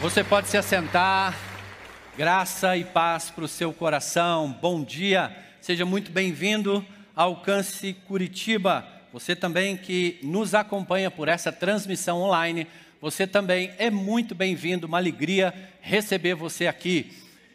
Você pode se assentar. Graça e paz para o seu coração. Bom dia. Seja muito bem-vindo ao Alcance Curitiba. Você também que nos acompanha por essa transmissão online, você também é muito bem-vindo. Uma alegria receber você aqui.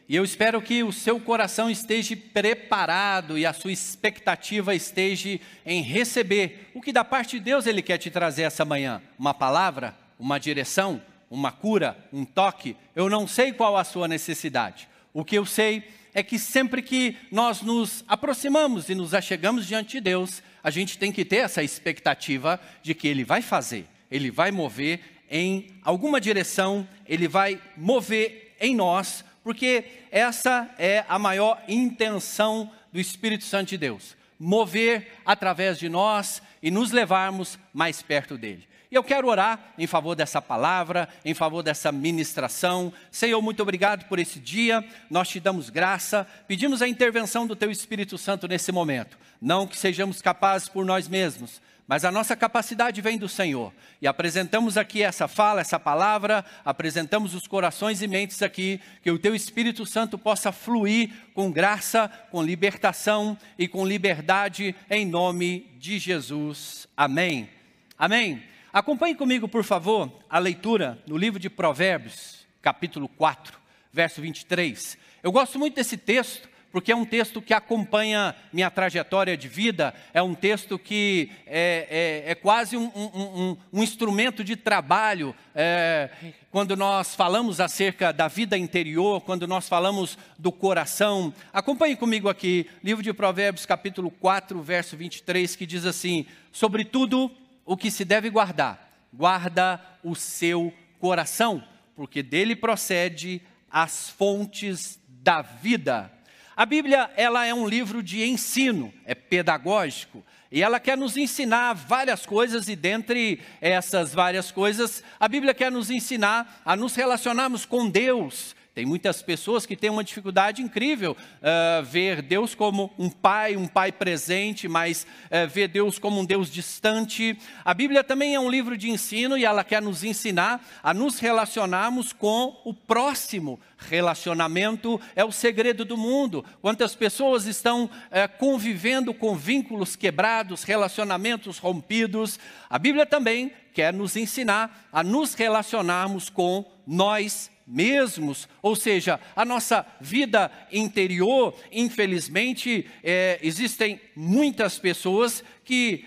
E eu espero que o seu coração esteja preparado e a sua expectativa esteja em receber o que da parte de Deus Ele quer te trazer essa manhã: uma palavra, uma direção, uma cura, um toque. Eu não sei qual a sua necessidade. O que eu sei é que sempre que nós nos aproximamos e nos achegamos diante de Deus, a gente tem que ter essa expectativa de que Ele vai fazer, Ele vai mover em alguma direção, Ele vai mover em nós porque essa é a maior intenção do Espírito Santo de Deus mover através de nós e nos levarmos mais perto dele. Eu quero orar em favor dessa palavra, em favor dessa ministração. Senhor, muito obrigado por esse dia. Nós te damos graça, pedimos a intervenção do teu Espírito Santo nesse momento. Não que sejamos capazes por nós mesmos, mas a nossa capacidade vem do Senhor. E apresentamos aqui essa fala, essa palavra, apresentamos os corações e mentes aqui, que o Teu Espírito Santo possa fluir com graça, com libertação e com liberdade, em nome de Jesus. Amém. Amém. Acompanhe comigo, por favor, a leitura no livro de Provérbios, capítulo 4, verso 23. Eu gosto muito desse texto porque é um texto que acompanha minha trajetória de vida, é um texto que é, é, é quase um, um, um, um, instrumento de trabalho. É, quando nós falamos acerca da vida interior, quando nós falamos do coração. Acompanhe comigo aqui, livro de Provérbios, capítulo 4, verso 23, que diz assim: Sobre tudo o que se deve guardar, guarda o seu coração, porque dele procede as fontes da vida. A Bíblia, ela é um livro de ensino, é pedagógico, e ela quer nos ensinar várias coisas, e dentre essas várias coisas, a Bíblia quer nos ensinar a nos relacionarmos com Deus, tem muitas pessoas que têm uma dificuldade incrível uh, ver Deus como um pai, um pai presente, mas uh, ver Deus como um Deus distante. A Bíblia também é um livro de ensino e ela quer nos ensinar a nos relacionarmos com o próximo. Relacionamento é o segredo do mundo. Quantas pessoas estão uh, convivendo com vínculos quebrados, relacionamentos rompidos? A Bíblia também quer nos ensinar a nos relacionarmos com nós mesmos, ou seja, a nossa vida interior, infelizmente, é, existem muitas pessoas que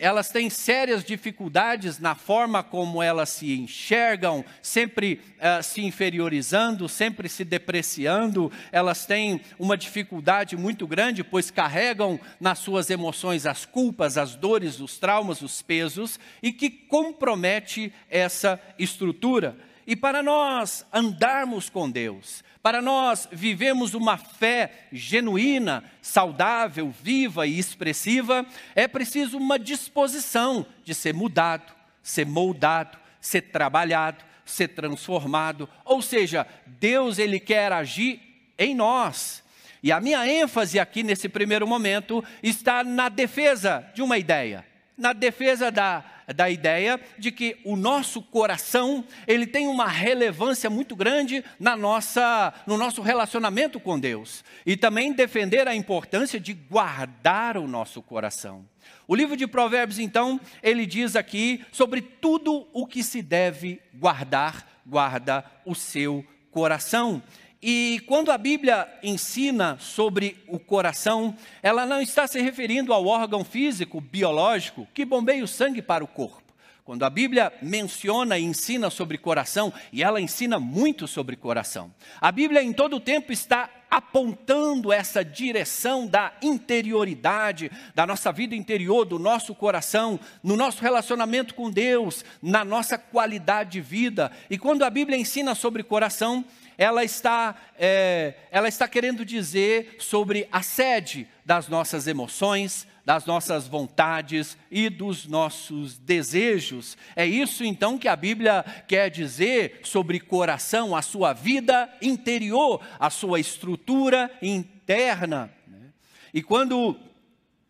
elas têm sérias dificuldades na forma como elas se enxergam, sempre uh, se inferiorizando, sempre se depreciando, elas têm uma dificuldade muito grande, pois carregam nas suas emoções as culpas, as dores, os traumas, os pesos, e que compromete essa estrutura. E para nós andarmos com Deus, para nós vivemos uma fé genuína, saudável, viva e expressiva, é preciso uma disposição de ser mudado, ser moldado, ser trabalhado, ser transformado. Ou seja, Deus ele quer agir em nós. E a minha ênfase aqui nesse primeiro momento está na defesa de uma ideia, na defesa da da ideia de que o nosso coração, ele tem uma relevância muito grande na nossa, no nosso relacionamento com Deus. E também defender a importância de guardar o nosso coração. O livro de Provérbios, então, ele diz aqui sobre tudo o que se deve guardar, guarda o seu coração. E quando a Bíblia ensina sobre o coração, ela não está se referindo ao órgão físico, biológico, que bombeia o sangue para o corpo. Quando a Bíblia menciona e ensina sobre coração, e ela ensina muito sobre coração, a Bíblia em todo o tempo está apontando essa direção da interioridade, da nossa vida interior, do nosso coração, no nosso relacionamento com Deus, na nossa qualidade de vida. E quando a Bíblia ensina sobre coração, ela está, é, ela está querendo dizer sobre a sede das nossas emoções, das nossas vontades e dos nossos desejos. É isso então que a Bíblia quer dizer sobre coração, a sua vida interior, a sua estrutura interna. Né? E quando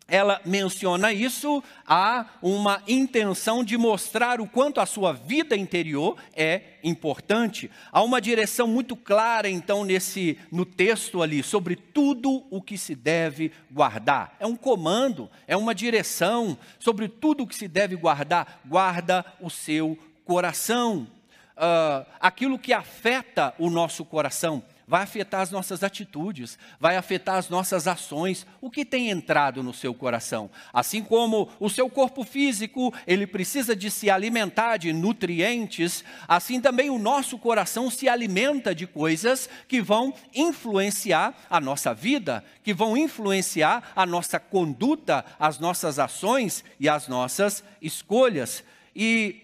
ela menciona isso, há uma intenção de mostrar o quanto a sua vida interior é importante. Há uma direção muito clara, então, nesse no texto ali, sobre tudo o que se deve guardar. É um comando, é uma direção sobre tudo o que se deve guardar. Guarda o seu coração. Uh, aquilo que afeta o nosso coração vai afetar as nossas atitudes, vai afetar as nossas ações, o que tem entrado no seu coração. Assim como o seu corpo físico, ele precisa de se alimentar de nutrientes, assim também o nosso coração se alimenta de coisas que vão influenciar a nossa vida, que vão influenciar a nossa conduta, as nossas ações e as nossas escolhas. E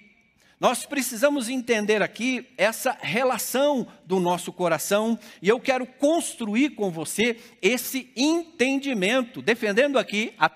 nós precisamos entender aqui essa relação do nosso coração e eu quero construir com você esse entendimento, defendendo aqui a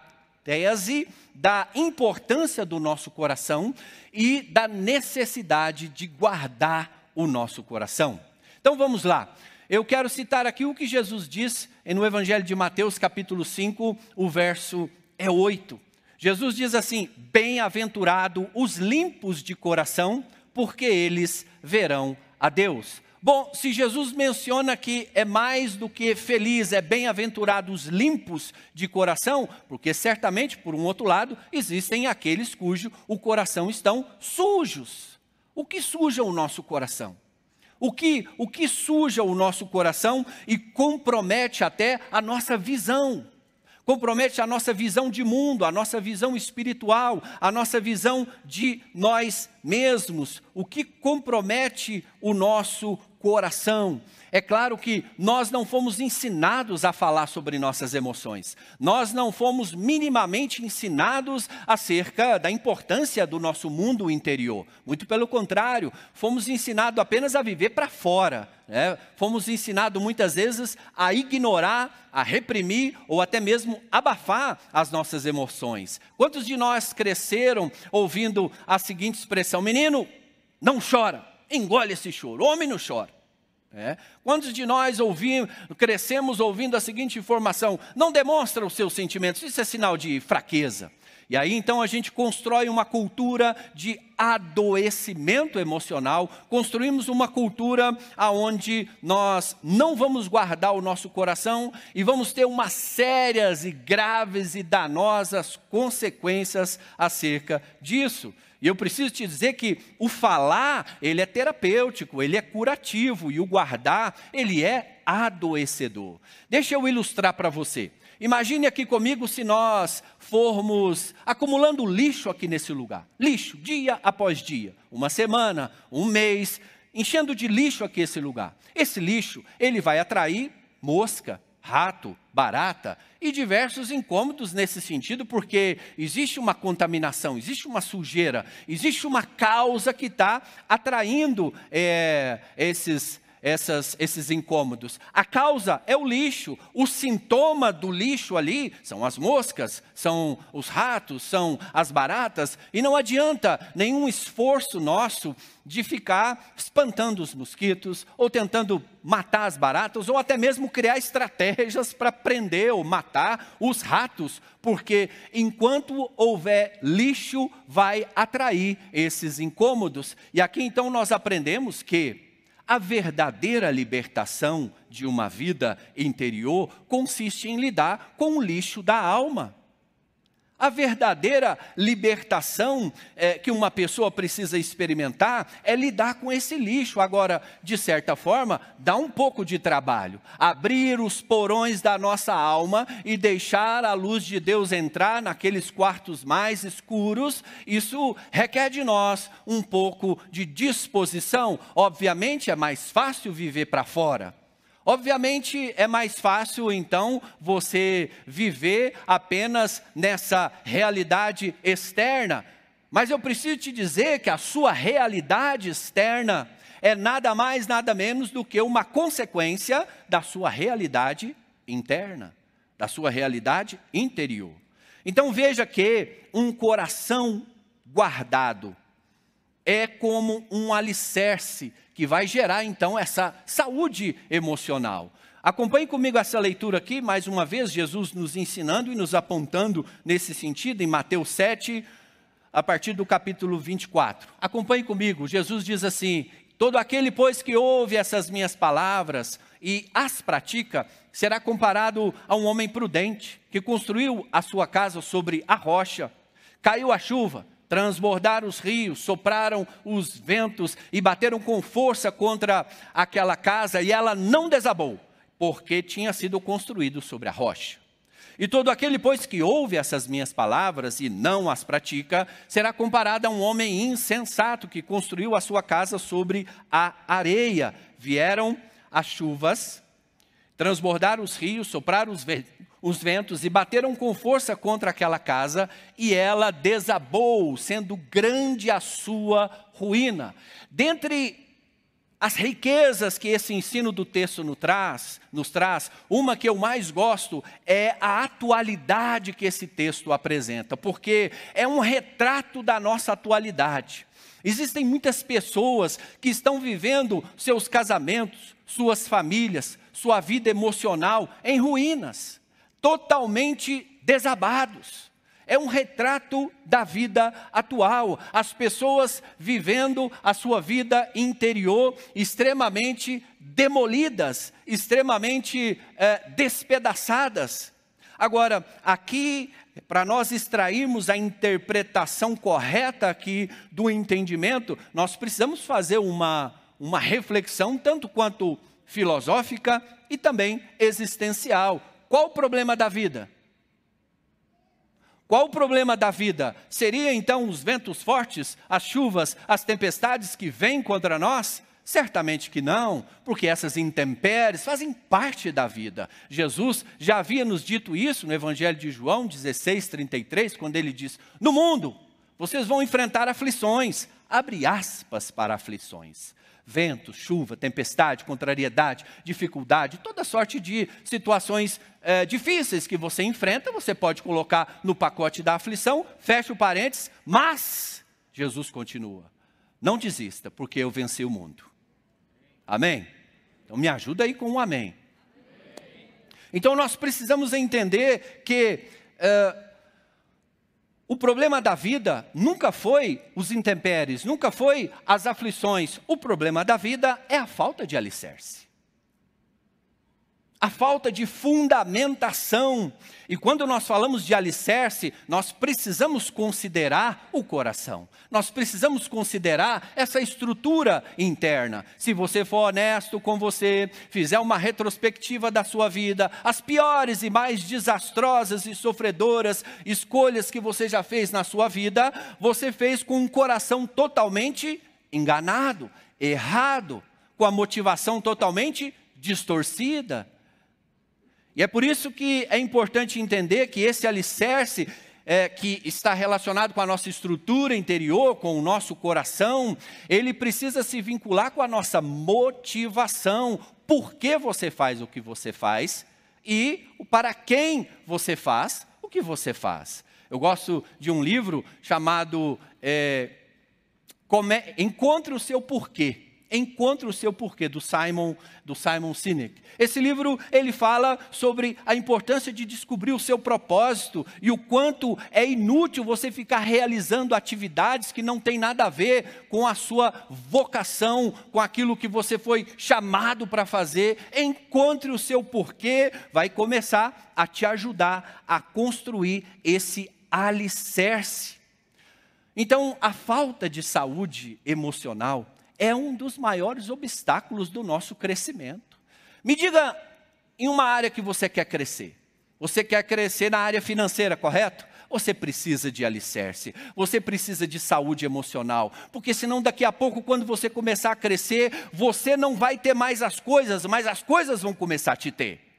tese da importância do nosso coração e da necessidade de guardar o nosso coração. Então vamos lá. Eu quero citar aqui o que Jesus diz no Evangelho de Mateus, capítulo 5, o verso é 8. Jesus diz assim: Bem-aventurado os limpos de coração, porque eles verão a Deus. Bom, se Jesus menciona que é mais do que feliz, é bem-aventurado os limpos de coração, porque certamente, por um outro lado, existem aqueles cujo o coração estão sujos. O que suja o nosso coração? O que, o que suja o nosso coração e compromete até a nossa visão? Compromete a nossa visão de mundo, a nossa visão espiritual, a nossa visão de nós mesmos, o que compromete o nosso coração. É claro que nós não fomos ensinados a falar sobre nossas emoções. Nós não fomos minimamente ensinados acerca da importância do nosso mundo interior. Muito pelo contrário, fomos ensinados apenas a viver para fora. Né? Fomos ensinados muitas vezes a ignorar, a reprimir ou até mesmo abafar as nossas emoções. Quantos de nós cresceram ouvindo a seguinte expressão: menino, não chora, engole esse choro, homem não chora. É. Quantos de nós ouvimos, crescemos ouvindo a seguinte informação: não demonstra os seus sentimentos, isso é sinal de fraqueza. E aí então a gente constrói uma cultura de adoecimento emocional, construímos uma cultura aonde nós não vamos guardar o nosso coração e vamos ter umas sérias e graves e danosas consequências acerca disso. E eu preciso te dizer que o falar, ele é terapêutico, ele é curativo, e o guardar, ele é adoecedor. Deixa eu ilustrar para você. Imagine aqui comigo se nós formos acumulando lixo aqui nesse lugar. Lixo, dia após dia, uma semana, um mês, enchendo de lixo aqui esse lugar. Esse lixo, ele vai atrair mosca, rato, barata e diversos incômodos nesse sentido, porque existe uma contaminação, existe uma sujeira, existe uma causa que está atraindo é, esses essas, esses incômodos. A causa é o lixo, o sintoma do lixo ali são as moscas, são os ratos, são as baratas, e não adianta nenhum esforço nosso de ficar espantando os mosquitos, ou tentando matar as baratas, ou até mesmo criar estratégias para prender ou matar os ratos, porque enquanto houver lixo, vai atrair esses incômodos. E aqui então nós aprendemos que a verdadeira libertação de uma vida interior consiste em lidar com o lixo da alma. A verdadeira libertação é, que uma pessoa precisa experimentar é lidar com esse lixo. Agora, de certa forma, dá um pouco de trabalho. Abrir os porões da nossa alma e deixar a luz de Deus entrar naqueles quartos mais escuros, isso requer de nós um pouco de disposição. Obviamente, é mais fácil viver para fora. Obviamente é mais fácil então você viver apenas nessa realidade externa, mas eu preciso te dizer que a sua realidade externa é nada mais, nada menos do que uma consequência da sua realidade interna, da sua realidade interior. Então veja que um coração guardado é como um alicerce que vai gerar então essa saúde emocional. Acompanhe comigo essa leitura aqui, mais uma vez, Jesus nos ensinando e nos apontando nesse sentido, em Mateus 7, a partir do capítulo 24. Acompanhe comigo, Jesus diz assim: Todo aquele, pois, que ouve essas minhas palavras e as pratica, será comparado a um homem prudente, que construiu a sua casa sobre a rocha. Caiu a chuva, transbordaram os rios, sopraram os ventos e bateram com força contra aquela casa, e ela não desabou, porque tinha sido construído sobre a rocha. E todo aquele, pois, que ouve essas minhas palavras e não as pratica, será comparado a um homem insensato que construiu a sua casa sobre a areia. Vieram as chuvas, transbordaram os rios, sopraram os, os ventos e bateram com força contra aquela casa, e ela desabou, sendo grande a sua ruína. Dentre as riquezas que esse ensino do texto nos traz, nos traz, uma que eu mais gosto é a atualidade que esse texto apresenta, porque é um retrato da nossa atualidade. Existem muitas pessoas que estão vivendo seus casamentos, suas famílias, sua vida emocional em ruínas totalmente desabados. É um retrato da vida atual, as pessoas vivendo a sua vida interior extremamente demolidas, extremamente é, despedaçadas. Agora, aqui, para nós extrairmos a interpretação correta aqui do entendimento, nós precisamos fazer uma, uma reflexão, tanto quanto filosófica e também existencial qual o problema da vida? Qual o problema da vida? Seria então os ventos fortes, as chuvas, as tempestades que vêm contra nós? Certamente que não, porque essas intempéries fazem parte da vida. Jesus já havia nos dito isso no Evangelho de João 16, 33, quando ele diz: No mundo vocês vão enfrentar aflições, abre aspas para aflições vento, chuva, tempestade, contrariedade, dificuldade, toda sorte de situações é, difíceis que você enfrenta, você pode colocar no pacote da aflição, fecha o parênteses, mas Jesus continua. Não desista, porque eu venci o mundo. Amém? Então me ajuda aí com um amém. Então nós precisamos entender que uh, o problema da vida nunca foi os intempéries, nunca foi as aflições. O problema da vida é a falta de alicerce. A falta de fundamentação. E quando nós falamos de alicerce, nós precisamos considerar o coração. Nós precisamos considerar essa estrutura interna. Se você for honesto com você, fizer uma retrospectiva da sua vida, as piores e mais desastrosas e sofredoras escolhas que você já fez na sua vida, você fez com um coração totalmente enganado, errado, com a motivação totalmente distorcida. E é por isso que é importante entender que esse alicerce é, que está relacionado com a nossa estrutura interior, com o nosso coração, ele precisa se vincular com a nossa motivação. Por que você faz o que você faz e para quem você faz o que você faz. Eu gosto de um livro chamado é, Encontre o Seu Porquê. Encontre o seu porquê do Simon do Simon Sinek. Esse livro ele fala sobre a importância de descobrir o seu propósito e o quanto é inútil você ficar realizando atividades que não tem nada a ver com a sua vocação, com aquilo que você foi chamado para fazer. Encontre o seu porquê, vai começar a te ajudar a construir esse alicerce. Então, a falta de saúde emocional é um dos maiores obstáculos do nosso crescimento. Me diga em uma área que você quer crescer. Você quer crescer na área financeira, correto? Você precisa de alicerce, você precisa de saúde emocional, porque senão daqui a pouco, quando você começar a crescer, você não vai ter mais as coisas, mas as coisas vão começar a te ter.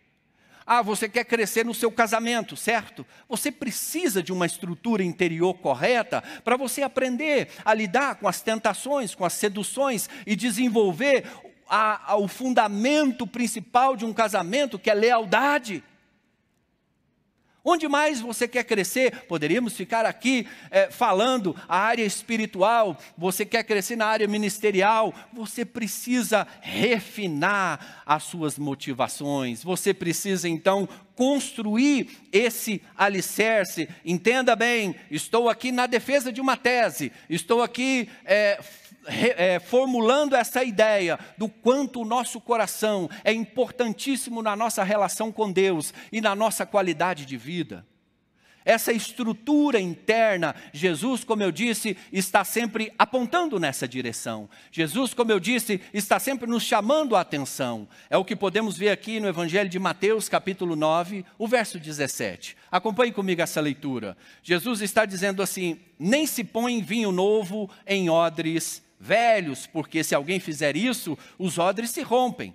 Ah, você quer crescer no seu casamento, certo? Você precisa de uma estrutura interior correta para você aprender a lidar com as tentações, com as seduções e desenvolver a, a, o fundamento principal de um casamento, que é lealdade. Onde mais você quer crescer? Poderíamos ficar aqui é, falando a área espiritual, você quer crescer na área ministerial, você precisa refinar as suas motivações, você precisa então construir esse alicerce. Entenda bem, estou aqui na defesa de uma tese, estou aqui. É, é, formulando essa ideia do quanto o nosso coração é importantíssimo na nossa relação com Deus e na nossa qualidade de vida. Essa estrutura interna, Jesus, como eu disse, está sempre apontando nessa direção. Jesus, como eu disse, está sempre nos chamando a atenção. É o que podemos ver aqui no Evangelho de Mateus, capítulo 9, o verso 17. Acompanhe comigo essa leitura. Jesus está dizendo assim: Nem se põe vinho novo em odres velhos, porque se alguém fizer isso, os odres se rompem,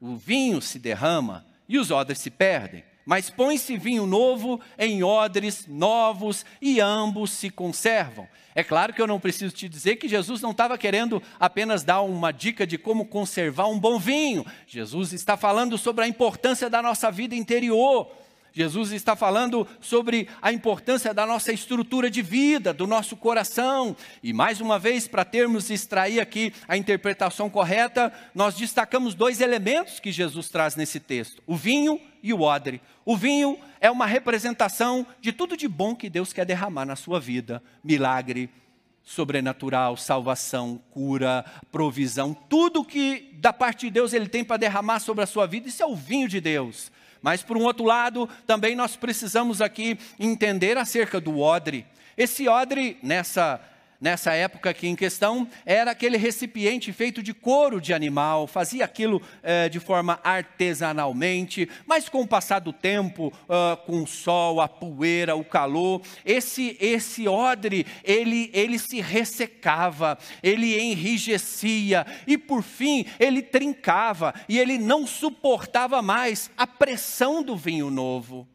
o vinho se derrama e os odres se perdem. Mas põe-se vinho novo em odres novos e ambos se conservam. É claro que eu não preciso te dizer que Jesus não estava querendo apenas dar uma dica de como conservar um bom vinho. Jesus está falando sobre a importância da nossa vida interior Jesus está falando sobre a importância da nossa estrutura de vida, do nosso coração. E mais uma vez, para termos extrair aqui a interpretação correta, nós destacamos dois elementos que Jesus traz nesse texto: o vinho e o odre. O vinho é uma representação de tudo de bom que Deus quer derramar na sua vida: milagre, sobrenatural, salvação, cura, provisão, tudo que da parte de Deus ele tem para derramar sobre a sua vida, isso é o vinho de Deus. Mas, por um outro lado, também nós precisamos aqui entender acerca do odre. Esse odre, nessa nessa época aqui em questão, era aquele recipiente feito de couro de animal, fazia aquilo eh, de forma artesanalmente, mas com o passar do tempo, uh, com o sol, a poeira, o calor, esse, esse odre, ele, ele se ressecava, ele enrijecia e por fim ele trincava e ele não suportava mais a pressão do vinho novo.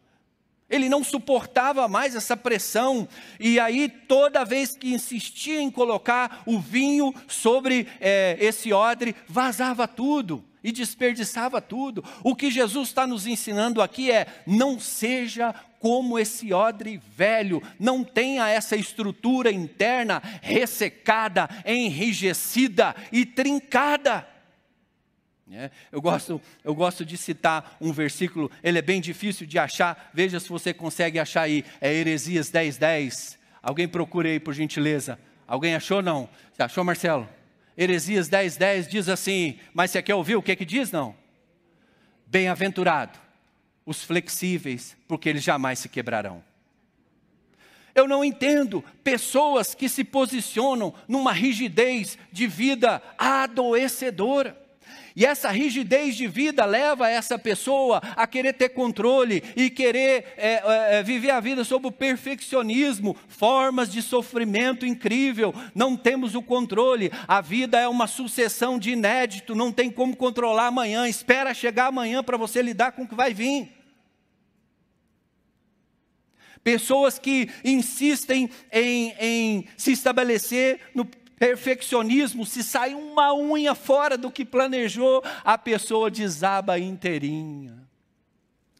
Ele não suportava mais essa pressão, e aí, toda vez que insistia em colocar o vinho sobre é, esse odre, vazava tudo e desperdiçava tudo. O que Jesus está nos ensinando aqui é: não seja como esse odre velho, não tenha essa estrutura interna ressecada, enrijecida e trincada. É, eu, gosto, eu gosto de citar um versículo, ele é bem difícil de achar, veja se você consegue achar aí, é Heresias 10, 10. Alguém procure aí, por gentileza. Alguém achou não? Você achou, Marcelo? Heresias 10, 10 diz assim, mas você quer ouvir o que, é que diz não? Bem-aventurado os flexíveis, porque eles jamais se quebrarão. Eu não entendo pessoas que se posicionam numa rigidez de vida adoecedora. E essa rigidez de vida leva essa pessoa a querer ter controle e querer é, é, é, viver a vida sob o perfeccionismo, formas de sofrimento incrível. Não temos o controle. A vida é uma sucessão de inédito, não tem como controlar amanhã. Espera chegar amanhã para você lidar com o que vai vir. Pessoas que insistem em, em se estabelecer no perfeccionismo, se sai uma unha fora do que planejou, a pessoa desaba inteirinha.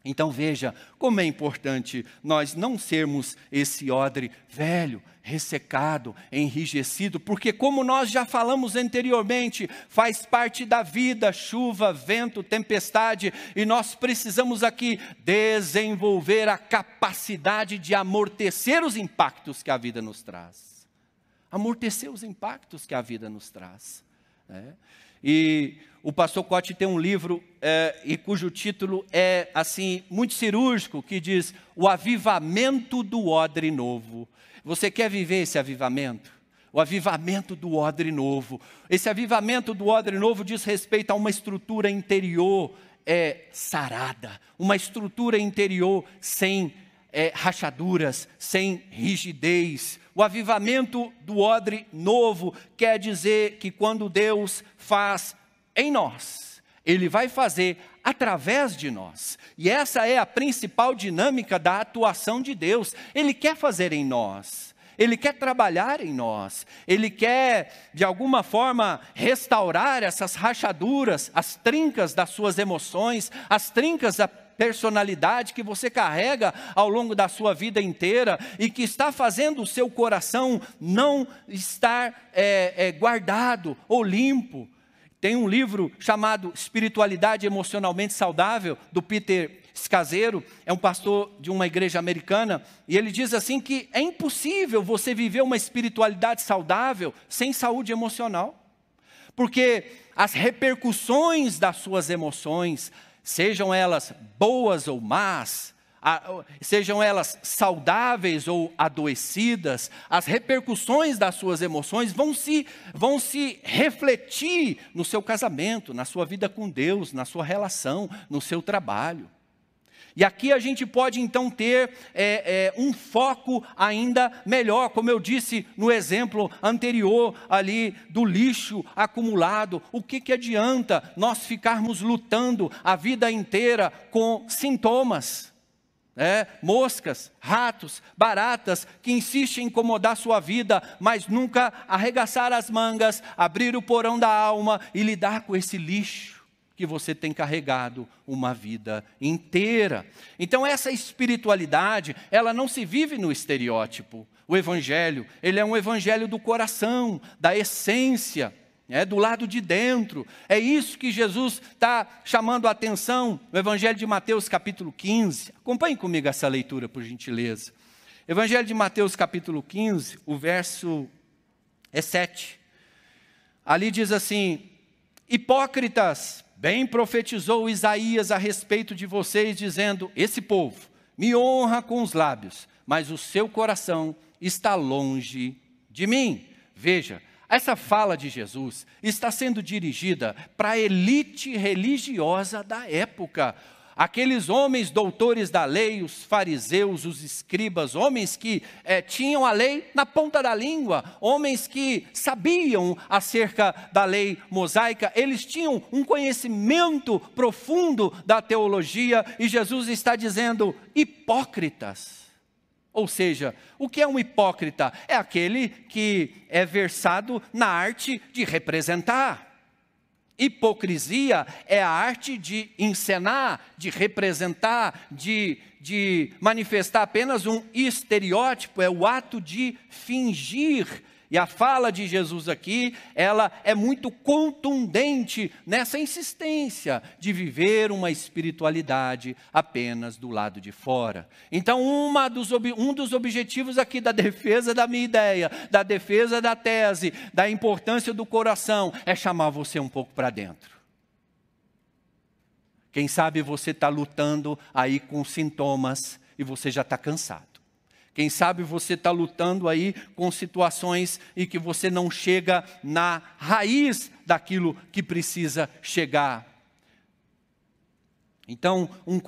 Então veja como é importante nós não sermos esse odre velho, ressecado, enrijecido, porque, como nós já falamos anteriormente, faz parte da vida chuva, vento, tempestade, e nós precisamos aqui desenvolver a capacidade de amortecer os impactos que a vida nos traz amortecer os impactos que a vida nos traz. Né? E o pastor Cote tem um livro é, e cujo título é assim muito cirúrgico que diz o avivamento do odre novo. Você quer viver esse avivamento? O avivamento do odre novo. Esse avivamento do odre novo diz respeito a uma estrutura interior é, sarada, uma estrutura interior sem é, rachaduras, sem rigidez. O avivamento do odre novo quer dizer que quando Deus faz em nós, Ele vai fazer através de nós. E essa é a principal dinâmica da atuação de Deus. Ele quer fazer em nós. Ele quer trabalhar em nós, Ele quer, de alguma forma, restaurar essas rachaduras, as trincas das suas emoções, as trincas da personalidade que você carrega ao longo da sua vida inteira e que está fazendo o seu coração não estar é, é, guardado ou limpo. Tem um livro chamado Espiritualidade Emocionalmente Saudável, do Peter Scaseiro, é um pastor de uma igreja americana, e ele diz assim que é impossível você viver uma espiritualidade saudável sem saúde emocional. Porque as repercussões das suas emoções, sejam elas boas ou más, sejam elas saudáveis ou adoecidas, as repercussões das suas emoções vão se, vão se refletir no seu casamento, na sua vida com Deus, na sua relação, no seu trabalho. E aqui a gente pode então ter é, é, um foco ainda melhor, como eu disse no exemplo anterior ali do lixo acumulado. O que, que adianta nós ficarmos lutando a vida inteira com sintomas? É, moscas, ratos, baratas que insistem em incomodar sua vida, mas nunca arregaçar as mangas, abrir o porão da alma e lidar com esse lixo que você tem carregado uma vida inteira. Então essa espiritualidade, ela não se vive no estereótipo. O evangelho, ele é um evangelho do coração, da essência, é do lado de dentro. É isso que Jesus está chamando a atenção no Evangelho de Mateus, capítulo 15. Acompanhe comigo essa leitura, por gentileza. Evangelho de Mateus, capítulo 15, o verso é 7. Ali diz assim: Hipócritas, Bem profetizou Isaías a respeito de vocês, dizendo: Esse povo me honra com os lábios, mas o seu coração está longe de mim. Veja, essa fala de Jesus está sendo dirigida para a elite religiosa da época, aqueles homens doutores da lei, os fariseus, os escribas, homens que é, tinham a lei na ponta da língua, homens que sabiam acerca da lei mosaica, eles tinham um conhecimento profundo da teologia, e Jesus está dizendo: hipócritas. Ou seja, o que é um hipócrita? É aquele que é versado na arte de representar. Hipocrisia é a arte de encenar, de representar, de, de manifestar apenas um estereótipo, é o ato de fingir e a fala de Jesus aqui, ela é muito contundente nessa insistência de viver uma espiritualidade apenas do lado de fora. Então, dos, um dos objetivos aqui da defesa da minha ideia, da defesa da tese, da importância do coração, é chamar você um pouco para dentro. Quem sabe você está lutando aí com sintomas e você já está cansado. Quem sabe você está lutando aí com situações e que você não chega na raiz daquilo que precisa chegar. Então, um,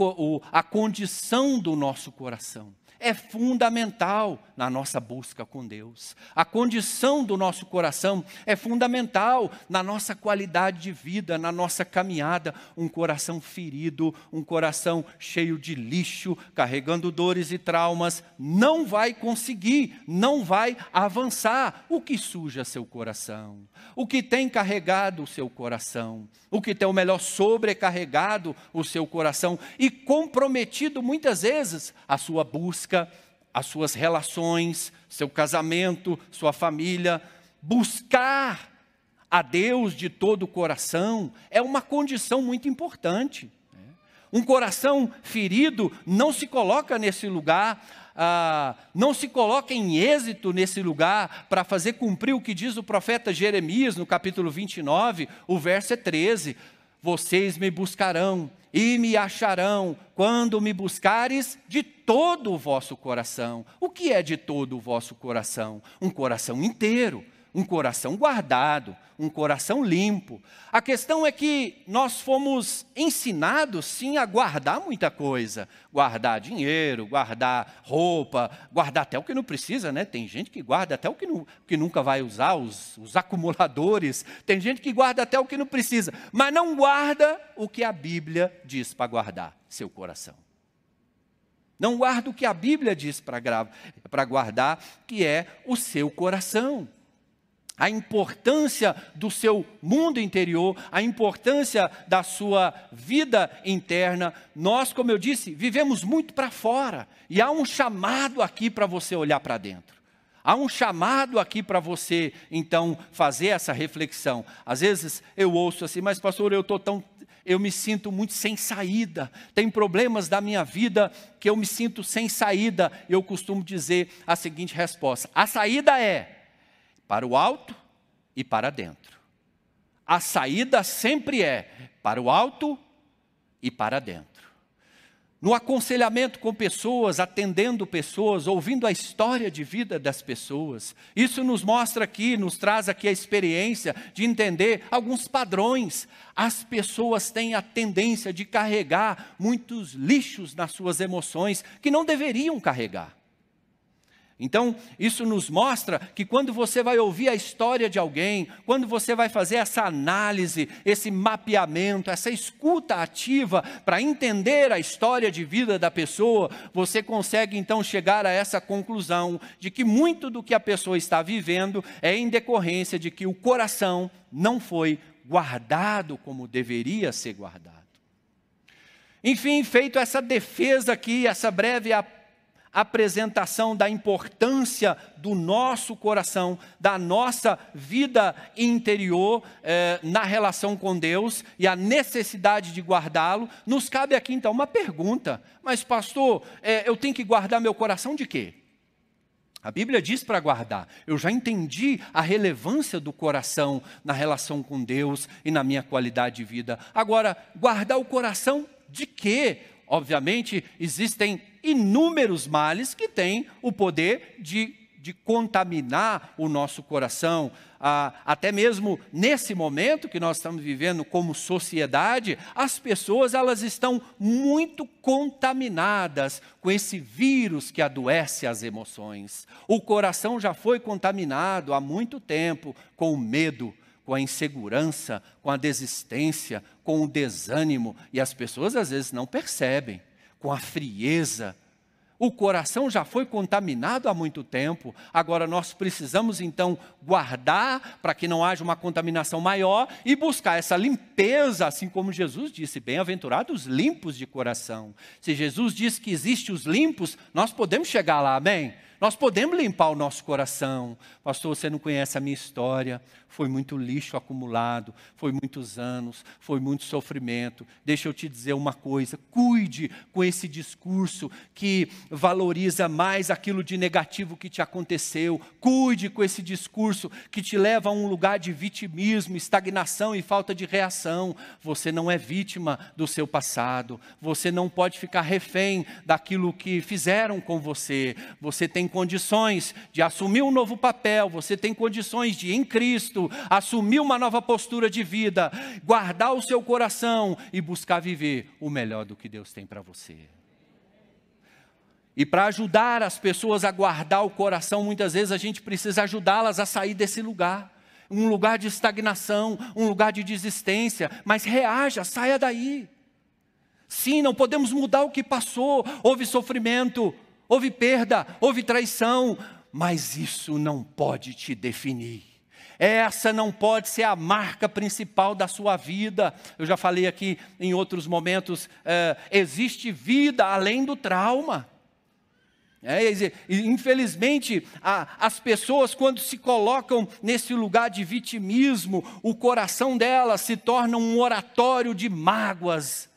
a condição do nosso coração é fundamental na nossa busca com Deus. A condição do nosso coração é fundamental na nossa qualidade de vida, na nossa caminhada. Um coração ferido, um coração cheio de lixo, carregando dores e traumas, não vai conseguir, não vai avançar. O que suja seu coração? O que tem carregado o seu coração? O que tem o melhor sobrecarregado o seu coração e comprometido muitas vezes a sua busca, as suas relações, seu casamento, sua família. Buscar a Deus de todo o coração é uma condição muito importante. Um coração ferido não se coloca nesse lugar ah, não se coloca em êxito nesse lugar para fazer cumprir o que diz o profeta Jeremias no capítulo 29, o verso é 13: Vocês me buscarão e me acharão quando me buscares de todo o vosso coração. O que é de todo o vosso coração? Um coração inteiro um coração guardado, um coração limpo. A questão é que nós fomos ensinados sim a guardar muita coisa, guardar dinheiro, guardar roupa, guardar até o que não precisa, né? Tem gente que guarda até o que, não, que nunca vai usar, os, os acumuladores, tem gente que guarda até o que não precisa, mas não guarda o que a Bíblia diz para guardar, seu coração. Não guarda o que a Bíblia diz para guardar, que é o seu coração. A importância do seu mundo interior, a importância da sua vida interna. Nós, como eu disse, vivemos muito para fora e há um chamado aqui para você olhar para dentro. Há um chamado aqui para você, então, fazer essa reflexão. Às vezes eu ouço assim, mas pastor, eu estou tão. Eu me sinto muito sem saída. Tem problemas da minha vida que eu me sinto sem saída. Eu costumo dizer a seguinte resposta: a saída é para o alto e para dentro. A saída sempre é para o alto e para dentro. No aconselhamento com pessoas, atendendo pessoas, ouvindo a história de vida das pessoas, isso nos mostra aqui, nos traz aqui a experiência de entender alguns padrões. As pessoas têm a tendência de carregar muitos lixos nas suas emoções que não deveriam carregar. Então, isso nos mostra que quando você vai ouvir a história de alguém, quando você vai fazer essa análise, esse mapeamento, essa escuta ativa para entender a história de vida da pessoa, você consegue então chegar a essa conclusão de que muito do que a pessoa está vivendo é em decorrência de que o coração não foi guardado como deveria ser guardado. Enfim, feito essa defesa aqui, essa breve apresentação da importância do nosso coração, da nossa vida interior eh, na relação com Deus e a necessidade de guardá-lo, nos cabe aqui então uma pergunta: mas, pastor, eh, eu tenho que guardar meu coração de quê? A Bíblia diz para guardar. Eu já entendi a relevância do coração na relação com Deus e na minha qualidade de vida. Agora, guardar o coração de quê? Obviamente, existem inúmeros males que têm o poder de, de contaminar o nosso coração. Ah, até mesmo nesse momento que nós estamos vivendo como sociedade, as pessoas elas estão muito contaminadas com esse vírus que adoece as emoções. O coração já foi contaminado há muito tempo com o medo, com a insegurança, com a desistência, com o desânimo, e as pessoas às vezes não percebem, com a frieza. O coração já foi contaminado há muito tempo, agora nós precisamos então guardar para que não haja uma contaminação maior e buscar essa limpeza, assim como Jesus disse: bem-aventurados limpos de coração. Se Jesus diz que existe os limpos, nós podemos chegar lá, amém? Nós podemos limpar o nosso coração. Pastor, você não conhece a minha história. Foi muito lixo acumulado, foi muitos anos, foi muito sofrimento. Deixa eu te dizer uma coisa: cuide com esse discurso que valoriza mais aquilo de negativo que te aconteceu. Cuide com esse discurso que te leva a um lugar de vitimismo, estagnação e falta de reação. Você não é vítima do seu passado. Você não pode ficar refém daquilo que fizeram com você. Você tem condições de assumir um novo papel, você tem condições de, em Cristo, assumir uma nova postura de vida, guardar o seu coração e buscar viver o melhor do que Deus tem para você. E para ajudar as pessoas a guardar o coração, muitas vezes a gente precisa ajudá-las a sair desse lugar. Um lugar de estagnação, um lugar de desistência, mas reaja, saia daí. Sim, não podemos mudar o que passou, houve sofrimento, houve perda, houve traição, mas isso não pode te definir. Essa não pode ser a marca principal da sua vida. Eu já falei aqui em outros momentos: é, existe vida além do trauma. É, infelizmente, a, as pessoas, quando se colocam nesse lugar de vitimismo, o coração delas se torna um oratório de mágoas,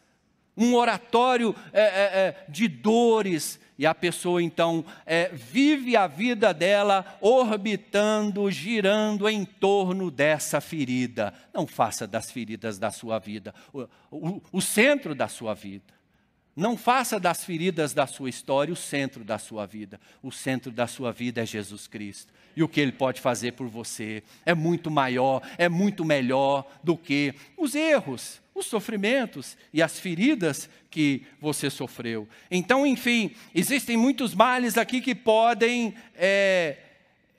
um oratório é, é, é de dores, e a pessoa então é, vive a vida dela orbitando, girando em torno dessa ferida. Não faça das feridas da sua vida o, o, o centro da sua vida. Não faça das feridas da sua história o centro da sua vida. O centro da sua vida é Jesus Cristo. E o que Ele pode fazer por você é muito maior, é muito melhor do que os erros, os sofrimentos e as feridas que você sofreu. Então, enfim, existem muitos males aqui que podem é,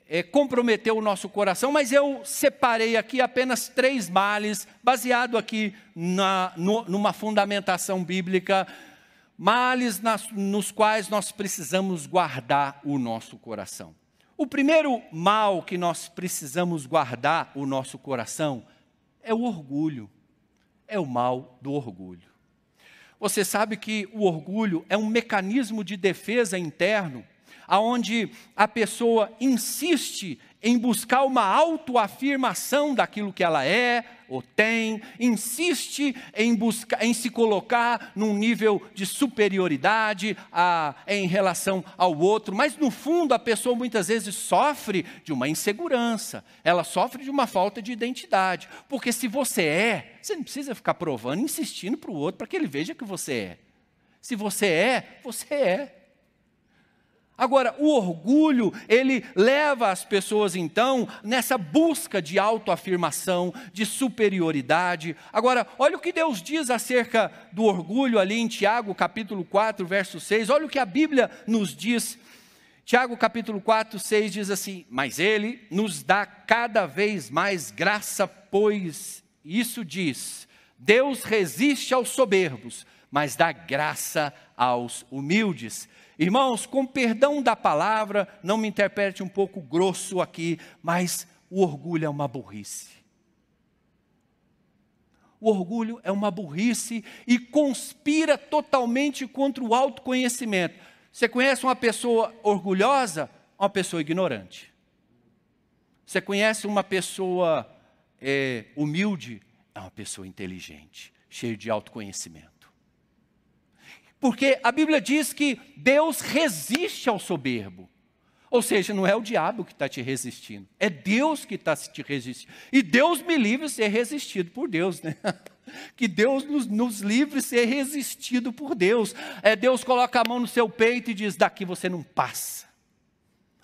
é, comprometer o nosso coração, mas eu separei aqui apenas três males, baseado aqui na, no, numa fundamentação bíblica, males nas, nos quais nós precisamos guardar o nosso coração. O primeiro mal que nós precisamos guardar o nosso coração é o orgulho. É o mal do orgulho. Você sabe que o orgulho é um mecanismo de defesa interno, aonde a pessoa insiste em buscar uma autoafirmação daquilo que ela é ou tem, insiste em buscar, em se colocar num nível de superioridade a, em relação ao outro, mas no fundo a pessoa muitas vezes sofre de uma insegurança, ela sofre de uma falta de identidade, porque se você é, você não precisa ficar provando, insistindo para o outro para que ele veja que você é. Se você é, você é. Agora, o orgulho, ele leva as pessoas então nessa busca de autoafirmação, de superioridade. Agora, olha o que Deus diz acerca do orgulho ali em Tiago, capítulo 4, verso 6. Olha o que a Bíblia nos diz. Tiago, capítulo 4, 6 diz assim: Mas ele nos dá cada vez mais graça, pois isso diz: Deus resiste aos soberbos, mas dá graça aos humildes. Irmãos, com perdão da palavra, não me interprete um pouco grosso aqui, mas o orgulho é uma burrice. O orgulho é uma burrice e conspira totalmente contra o autoconhecimento. Você conhece uma pessoa orgulhosa? Uma pessoa ignorante. Você conhece uma pessoa é, humilde? É uma pessoa inteligente, cheia de autoconhecimento. Porque a Bíblia diz que Deus resiste ao soberbo. Ou seja, não é o diabo que está te resistindo, é Deus que está te resistindo. E Deus me livre de ser resistido por Deus, né? Que Deus nos, nos livre de ser resistido por Deus. É Deus coloca a mão no seu peito e diz: daqui você não passa.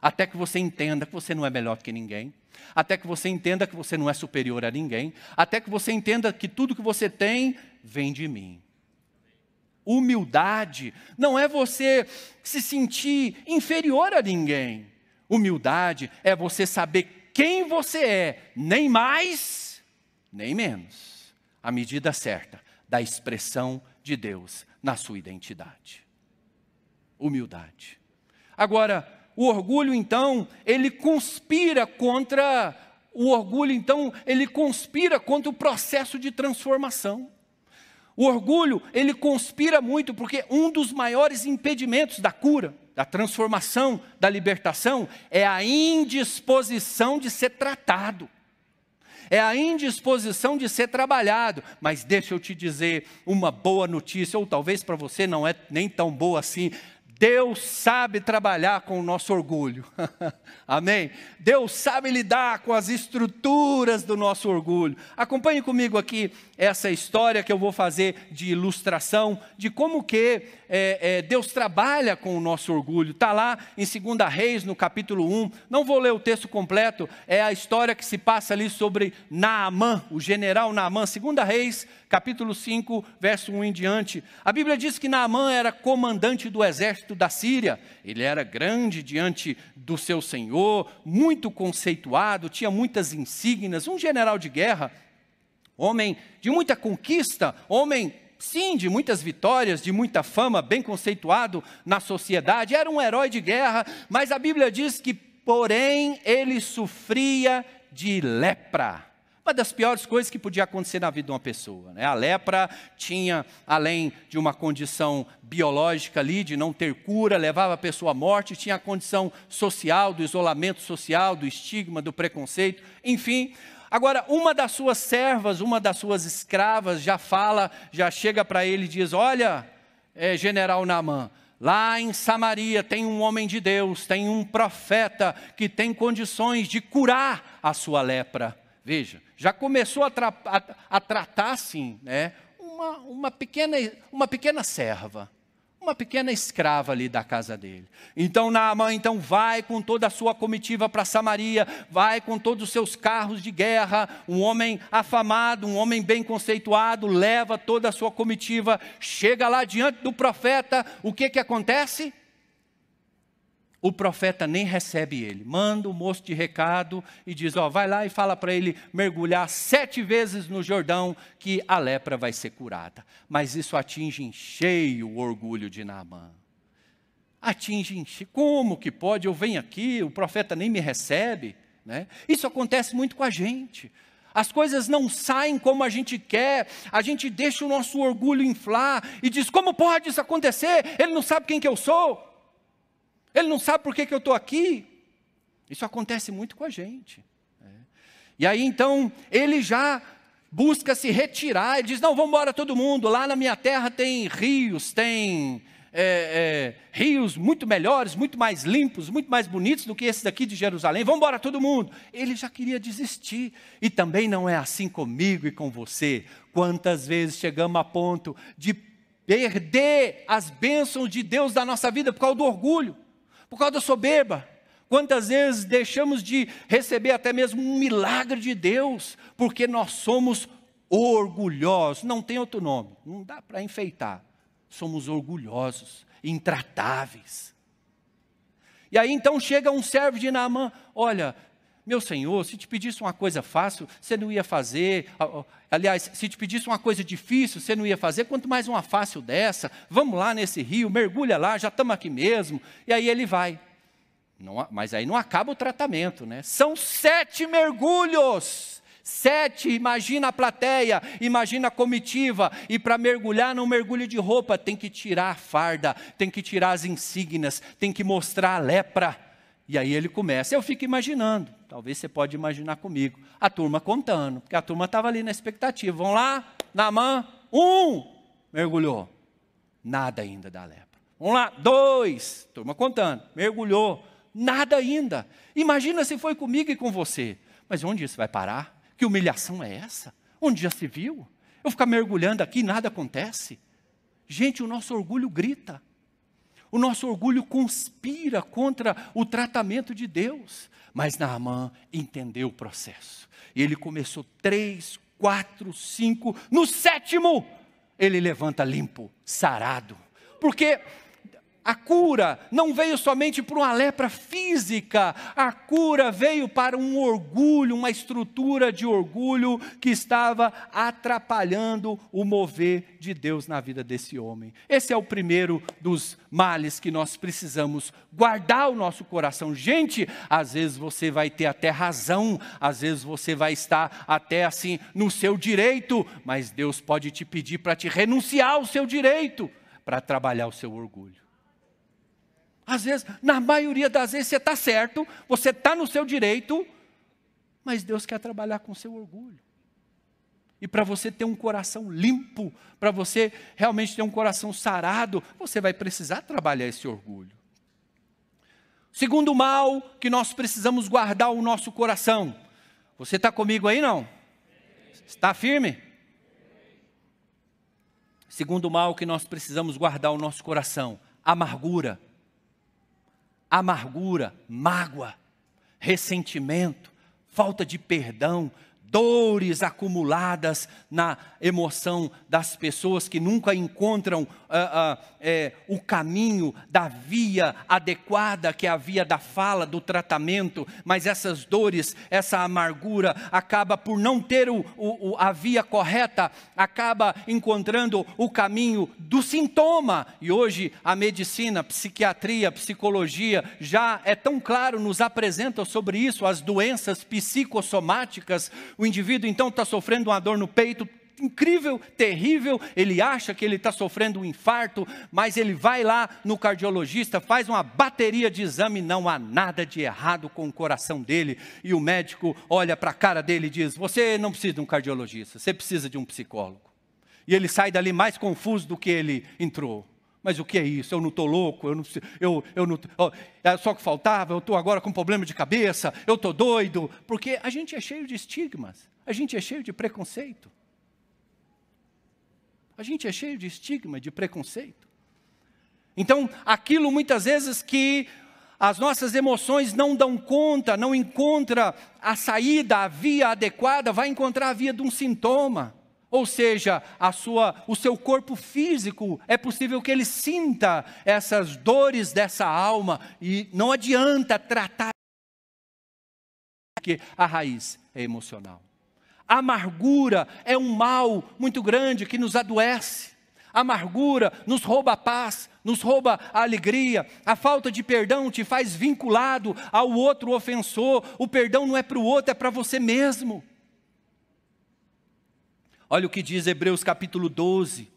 Até que você entenda que você não é melhor que ninguém. Até que você entenda que você não é superior a ninguém. Até que você entenda que tudo que você tem vem de mim. Humildade não é você se sentir inferior a ninguém. Humildade é você saber quem você é, nem mais, nem menos. A medida certa da expressão de Deus na sua identidade. Humildade. Agora, o orgulho, então, ele conspira contra. O orgulho, então, ele conspira contra o processo de transformação. O orgulho, ele conspira muito, porque um dos maiores impedimentos da cura, da transformação, da libertação, é a indisposição de ser tratado. É a indisposição de ser trabalhado. Mas deixa eu te dizer uma boa notícia, ou talvez para você não é nem tão boa assim. Deus sabe trabalhar com o nosso orgulho. Amém? Deus sabe lidar com as estruturas do nosso orgulho. Acompanhe comigo aqui essa história que eu vou fazer de ilustração de como que é, é, Deus trabalha com o nosso orgulho. Está lá em 2 Reis, no capítulo 1. Não vou ler o texto completo, é a história que se passa ali sobre Naamã, o general Naamã. 2 Reis, capítulo 5, verso 1 em diante. A Bíblia diz que Naamã era comandante do exército da Síria. Ele era grande diante do seu senhor, muito conceituado, tinha muitas insígnias, um general de guerra, homem de muita conquista, homem sim, de muitas vitórias, de muita fama, bem conceituado na sociedade, era um herói de guerra, mas a Bíblia diz que, porém, ele sofria de lepra. Uma das piores coisas que podia acontecer na vida de uma pessoa. Né? A lepra tinha, além de uma condição biológica ali, de não ter cura, levava a pessoa à morte, tinha a condição social, do isolamento social, do estigma, do preconceito, enfim. Agora, uma das suas servas, uma das suas escravas, já fala, já chega para ele e diz: Olha, é, general Naamã, lá em Samaria tem um homem de Deus, tem um profeta que tem condições de curar a sua lepra. Veja, já começou a, tra a, a tratar assim, né? Uma, uma, pequena, uma pequena serva uma pequena escrava ali da casa dele. Então Naamã então vai com toda a sua comitiva para Samaria, vai com todos os seus carros de guerra, um homem afamado, um homem bem conceituado, leva toda a sua comitiva, chega lá diante do profeta, o que que acontece? O profeta nem recebe ele. Manda o moço de recado e diz: Ó, vai lá e fala para ele mergulhar sete vezes no Jordão, que a lepra vai ser curada. Mas isso atinge em cheio o orgulho de Naamã. atingem. Como que pode? Eu venho aqui, o profeta nem me recebe. Né? Isso acontece muito com a gente. As coisas não saem como a gente quer, a gente deixa o nosso orgulho inflar e diz: como pode isso acontecer? Ele não sabe quem que eu sou, ele não sabe por que, que eu estou aqui. Isso acontece muito com a gente. Né? E aí então ele já busca se retirar, ele diz: não, vamos embora todo mundo, lá na minha terra tem rios, tem é, é, rios muito melhores, muito mais limpos, muito mais bonitos do que esses daqui de Jerusalém. Vamos embora todo mundo. Ele já queria desistir. E também não é assim comigo e com você. Quantas vezes chegamos a ponto de perder as bênçãos de Deus da nossa vida por causa do orgulho, por causa da soberba. Quantas vezes deixamos de receber até mesmo um milagre de Deus, porque nós somos orgulhosos. Não tem outro nome, não dá para enfeitar somos orgulhosos, intratáveis. E aí então chega um servo de Naamã, olha, meu senhor, se te pedisse uma coisa fácil, você não ia fazer. Aliás, se te pedisse uma coisa difícil, você não ia fazer, quanto mais uma fácil dessa. Vamos lá nesse rio, mergulha lá, já estamos aqui mesmo. E aí ele vai. Não, mas aí não acaba o tratamento, né? São sete mergulhos. Sete, imagina a plateia, imagina a comitiva, e para mergulhar não mergulho de roupa, tem que tirar a farda, tem que tirar as insígnias, tem que mostrar a lepra. E aí ele começa. Eu fico imaginando, talvez você pode imaginar comigo, a turma contando, porque a turma estava ali na expectativa. Vão lá, na mão, um, mergulhou. Nada ainda da lepra. Vamos lá, dois, turma contando, mergulhou. Nada ainda. Imagina se foi comigo e com você. Mas onde isso vai parar? Que humilhação é essa? Onde já se viu? Eu ficar mergulhando aqui e nada acontece. Gente, o nosso orgulho grita. O nosso orgulho conspira contra o tratamento de Deus. Mas Naamã entendeu o processo. E ele começou três, quatro, cinco. No sétimo, ele levanta limpo, sarado. Porque a cura não veio somente para uma lepra física, a cura veio para um orgulho, uma estrutura de orgulho que estava atrapalhando o mover de Deus na vida desse homem. Esse é o primeiro dos males que nós precisamos guardar o nosso coração. Gente, às vezes você vai ter até razão, às vezes você vai estar até assim no seu direito, mas Deus pode te pedir para te renunciar ao seu direito para trabalhar o seu orgulho. Às vezes, na maioria das vezes, você está certo, você está no seu direito, mas Deus quer trabalhar com seu orgulho. E para você ter um coração limpo, para você realmente ter um coração sarado, você vai precisar trabalhar esse orgulho. Segundo mal que nós precisamos guardar o nosso coração. Você está comigo aí não? Está firme? Segundo mal que nós precisamos guardar o nosso coração, amargura amargura, mágoa, ressentimento, falta de perdão, dores acumuladas na emoção das pessoas que nunca encontram uh, uh, é, o caminho da via adequada, que é a via da fala, do tratamento, mas essas dores, essa amargura, acaba por não ter o, o, a via correta, acaba encontrando o caminho do sintoma. E hoje a medicina, psiquiatria, psicologia já é tão claro, nos apresenta sobre isso, as doenças psicossomáticas. O indivíduo então está sofrendo uma dor no peito, incrível, terrível, ele acha que ele está sofrendo um infarto, mas ele vai lá no cardiologista, faz uma bateria de exame, não há nada de errado com o coração dele, e o médico olha para a cara dele e diz: Você não precisa de um cardiologista, você precisa de um psicólogo. E ele sai dali mais confuso do que ele entrou. Mas o que é isso? Eu não estou louco, eu não, eu, eu não, oh, é só que faltava, eu estou agora com problema de cabeça, eu estou doido, porque a gente é cheio de estigmas, a gente é cheio de preconceito. A gente é cheio de estigma, de preconceito. Então, aquilo muitas vezes que as nossas emoções não dão conta, não encontra a saída, a via adequada, vai encontrar a via de um sintoma. Ou seja, a sua, o seu corpo físico, é possível que ele sinta essas dores dessa alma e não adianta tratar porque a raiz é emocional. A amargura é um mal muito grande que nos adoece. A amargura nos rouba a paz, nos rouba a alegria. A falta de perdão te faz vinculado ao outro ofensor. O perdão não é para o outro, é para você mesmo. Olha o que diz Hebreus capítulo 12,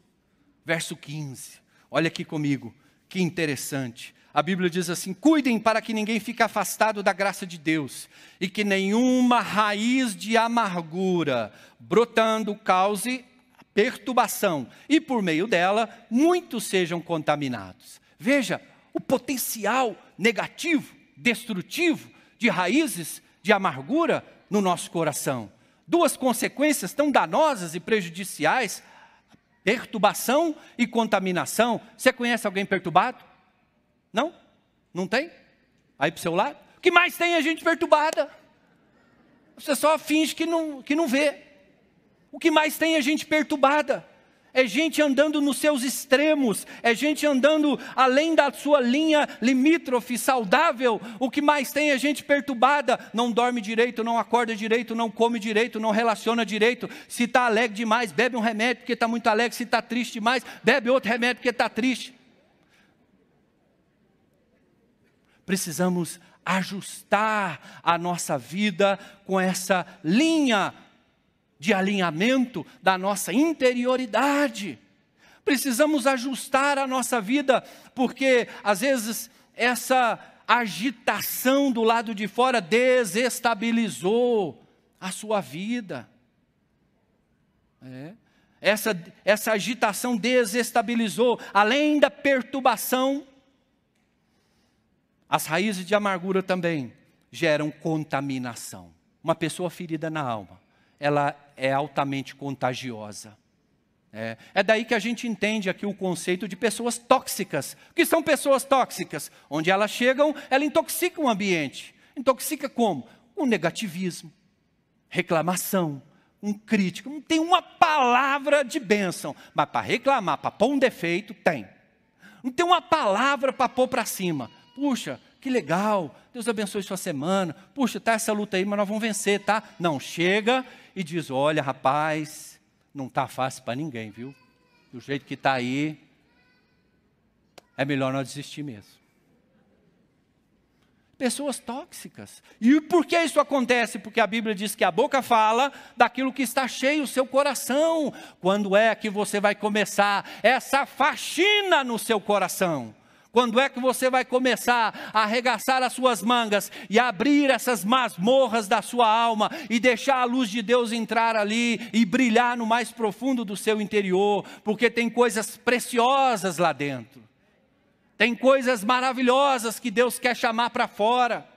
verso 15. Olha aqui comigo, que interessante. A Bíblia diz assim: cuidem para que ninguém fique afastado da graça de Deus e que nenhuma raiz de amargura brotando cause perturbação e por meio dela muitos sejam contaminados. Veja o potencial negativo, destrutivo de raízes de amargura no nosso coração. Duas consequências tão danosas e prejudiciais: perturbação e contaminação. Você conhece alguém perturbado? Não? Não tem? Aí para o seu lado? O que mais tem a gente perturbada? Você só finge que não, que não vê. O que mais tem é gente perturbada, é gente andando nos seus extremos, é gente andando além da sua linha limítrofe saudável. O que mais tem é gente perturbada, não dorme direito, não acorda direito, não come direito, não relaciona direito. Se está alegre demais, bebe um remédio porque está muito alegre. Se está triste demais, bebe outro remédio porque está triste. Precisamos ajustar a nossa vida com essa linha de alinhamento da nossa interioridade. Precisamos ajustar a nossa vida, porque às vezes essa agitação do lado de fora desestabilizou a sua vida. É. Essa, essa agitação desestabilizou, além da perturbação, as raízes de amargura também geram contaminação. Uma pessoa ferida na alma ela é altamente contagiosa. É, é, daí que a gente entende aqui o conceito de pessoas tóxicas. O que são pessoas tóxicas? Onde elas chegam, ela intoxica o ambiente. Intoxica como? Com negativismo, reclamação, um crítico. Não tem uma palavra de bênção. Mas para reclamar, para pôr um defeito, tem. Não tem uma palavra para pôr para cima. Puxa, que legal, Deus abençoe sua semana. Puxa, tá essa luta aí, mas nós vamos vencer, tá? Não, chega e diz: olha, rapaz, não está fácil para ninguém, viu? Do jeito que está aí, é melhor não desistir mesmo. Pessoas tóxicas. E por que isso acontece? Porque a Bíblia diz que a boca fala daquilo que está cheio o seu coração. Quando é que você vai começar essa faxina no seu coração? Quando é que você vai começar a arregaçar as suas mangas e abrir essas masmorras da sua alma e deixar a luz de Deus entrar ali e brilhar no mais profundo do seu interior? Porque tem coisas preciosas lá dentro. Tem coisas maravilhosas que Deus quer chamar para fora.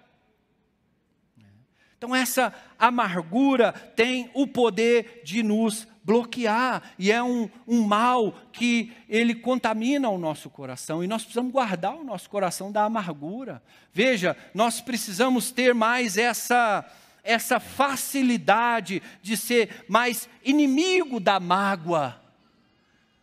Então, essa amargura tem o poder de nos bloquear, e é um, um mal que ele contamina o nosso coração, e nós precisamos guardar o nosso coração da amargura. Veja, nós precisamos ter mais essa, essa facilidade de ser mais inimigo da mágoa,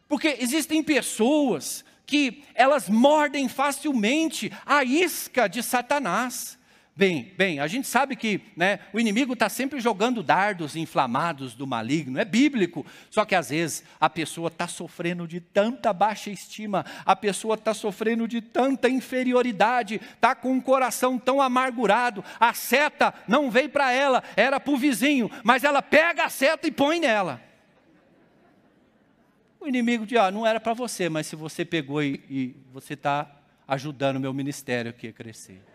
porque existem pessoas que elas mordem facilmente a isca de Satanás. Bem, bem, a gente sabe que né, o inimigo está sempre jogando dardos inflamados do maligno, é bíblico. Só que às vezes a pessoa está sofrendo de tanta baixa estima, a pessoa está sofrendo de tanta inferioridade, está com um coração tão amargurado, a seta não veio para ela, era para o vizinho, mas ela pega a seta e põe nela. O inimigo diz: ah, não era para você, mas se você pegou e, e você está ajudando o meu ministério aqui a crescer.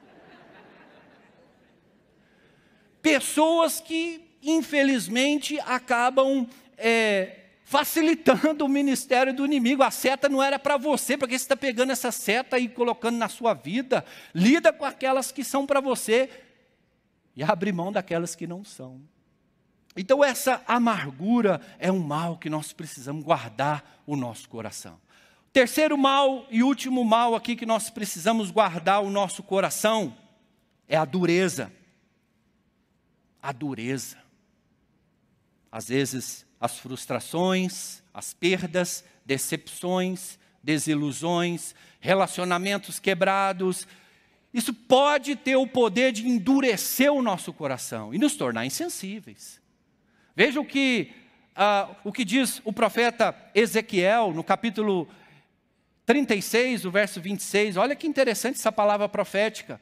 Pessoas que, infelizmente, acabam é, facilitando o ministério do inimigo. A seta não era para você, porque você está pegando essa seta e colocando na sua vida. Lida com aquelas que são para você e abre mão daquelas que não são. Então, essa amargura é um mal que nós precisamos guardar o nosso coração. Terceiro mal e último mal aqui que nós precisamos guardar o nosso coração é a dureza a dureza. Às vezes, as frustrações, as perdas, decepções, desilusões, relacionamentos quebrados, isso pode ter o poder de endurecer o nosso coração e nos tornar insensíveis. Veja o que ah, o que diz o profeta Ezequiel no capítulo 36, o verso 26. Olha que interessante essa palavra profética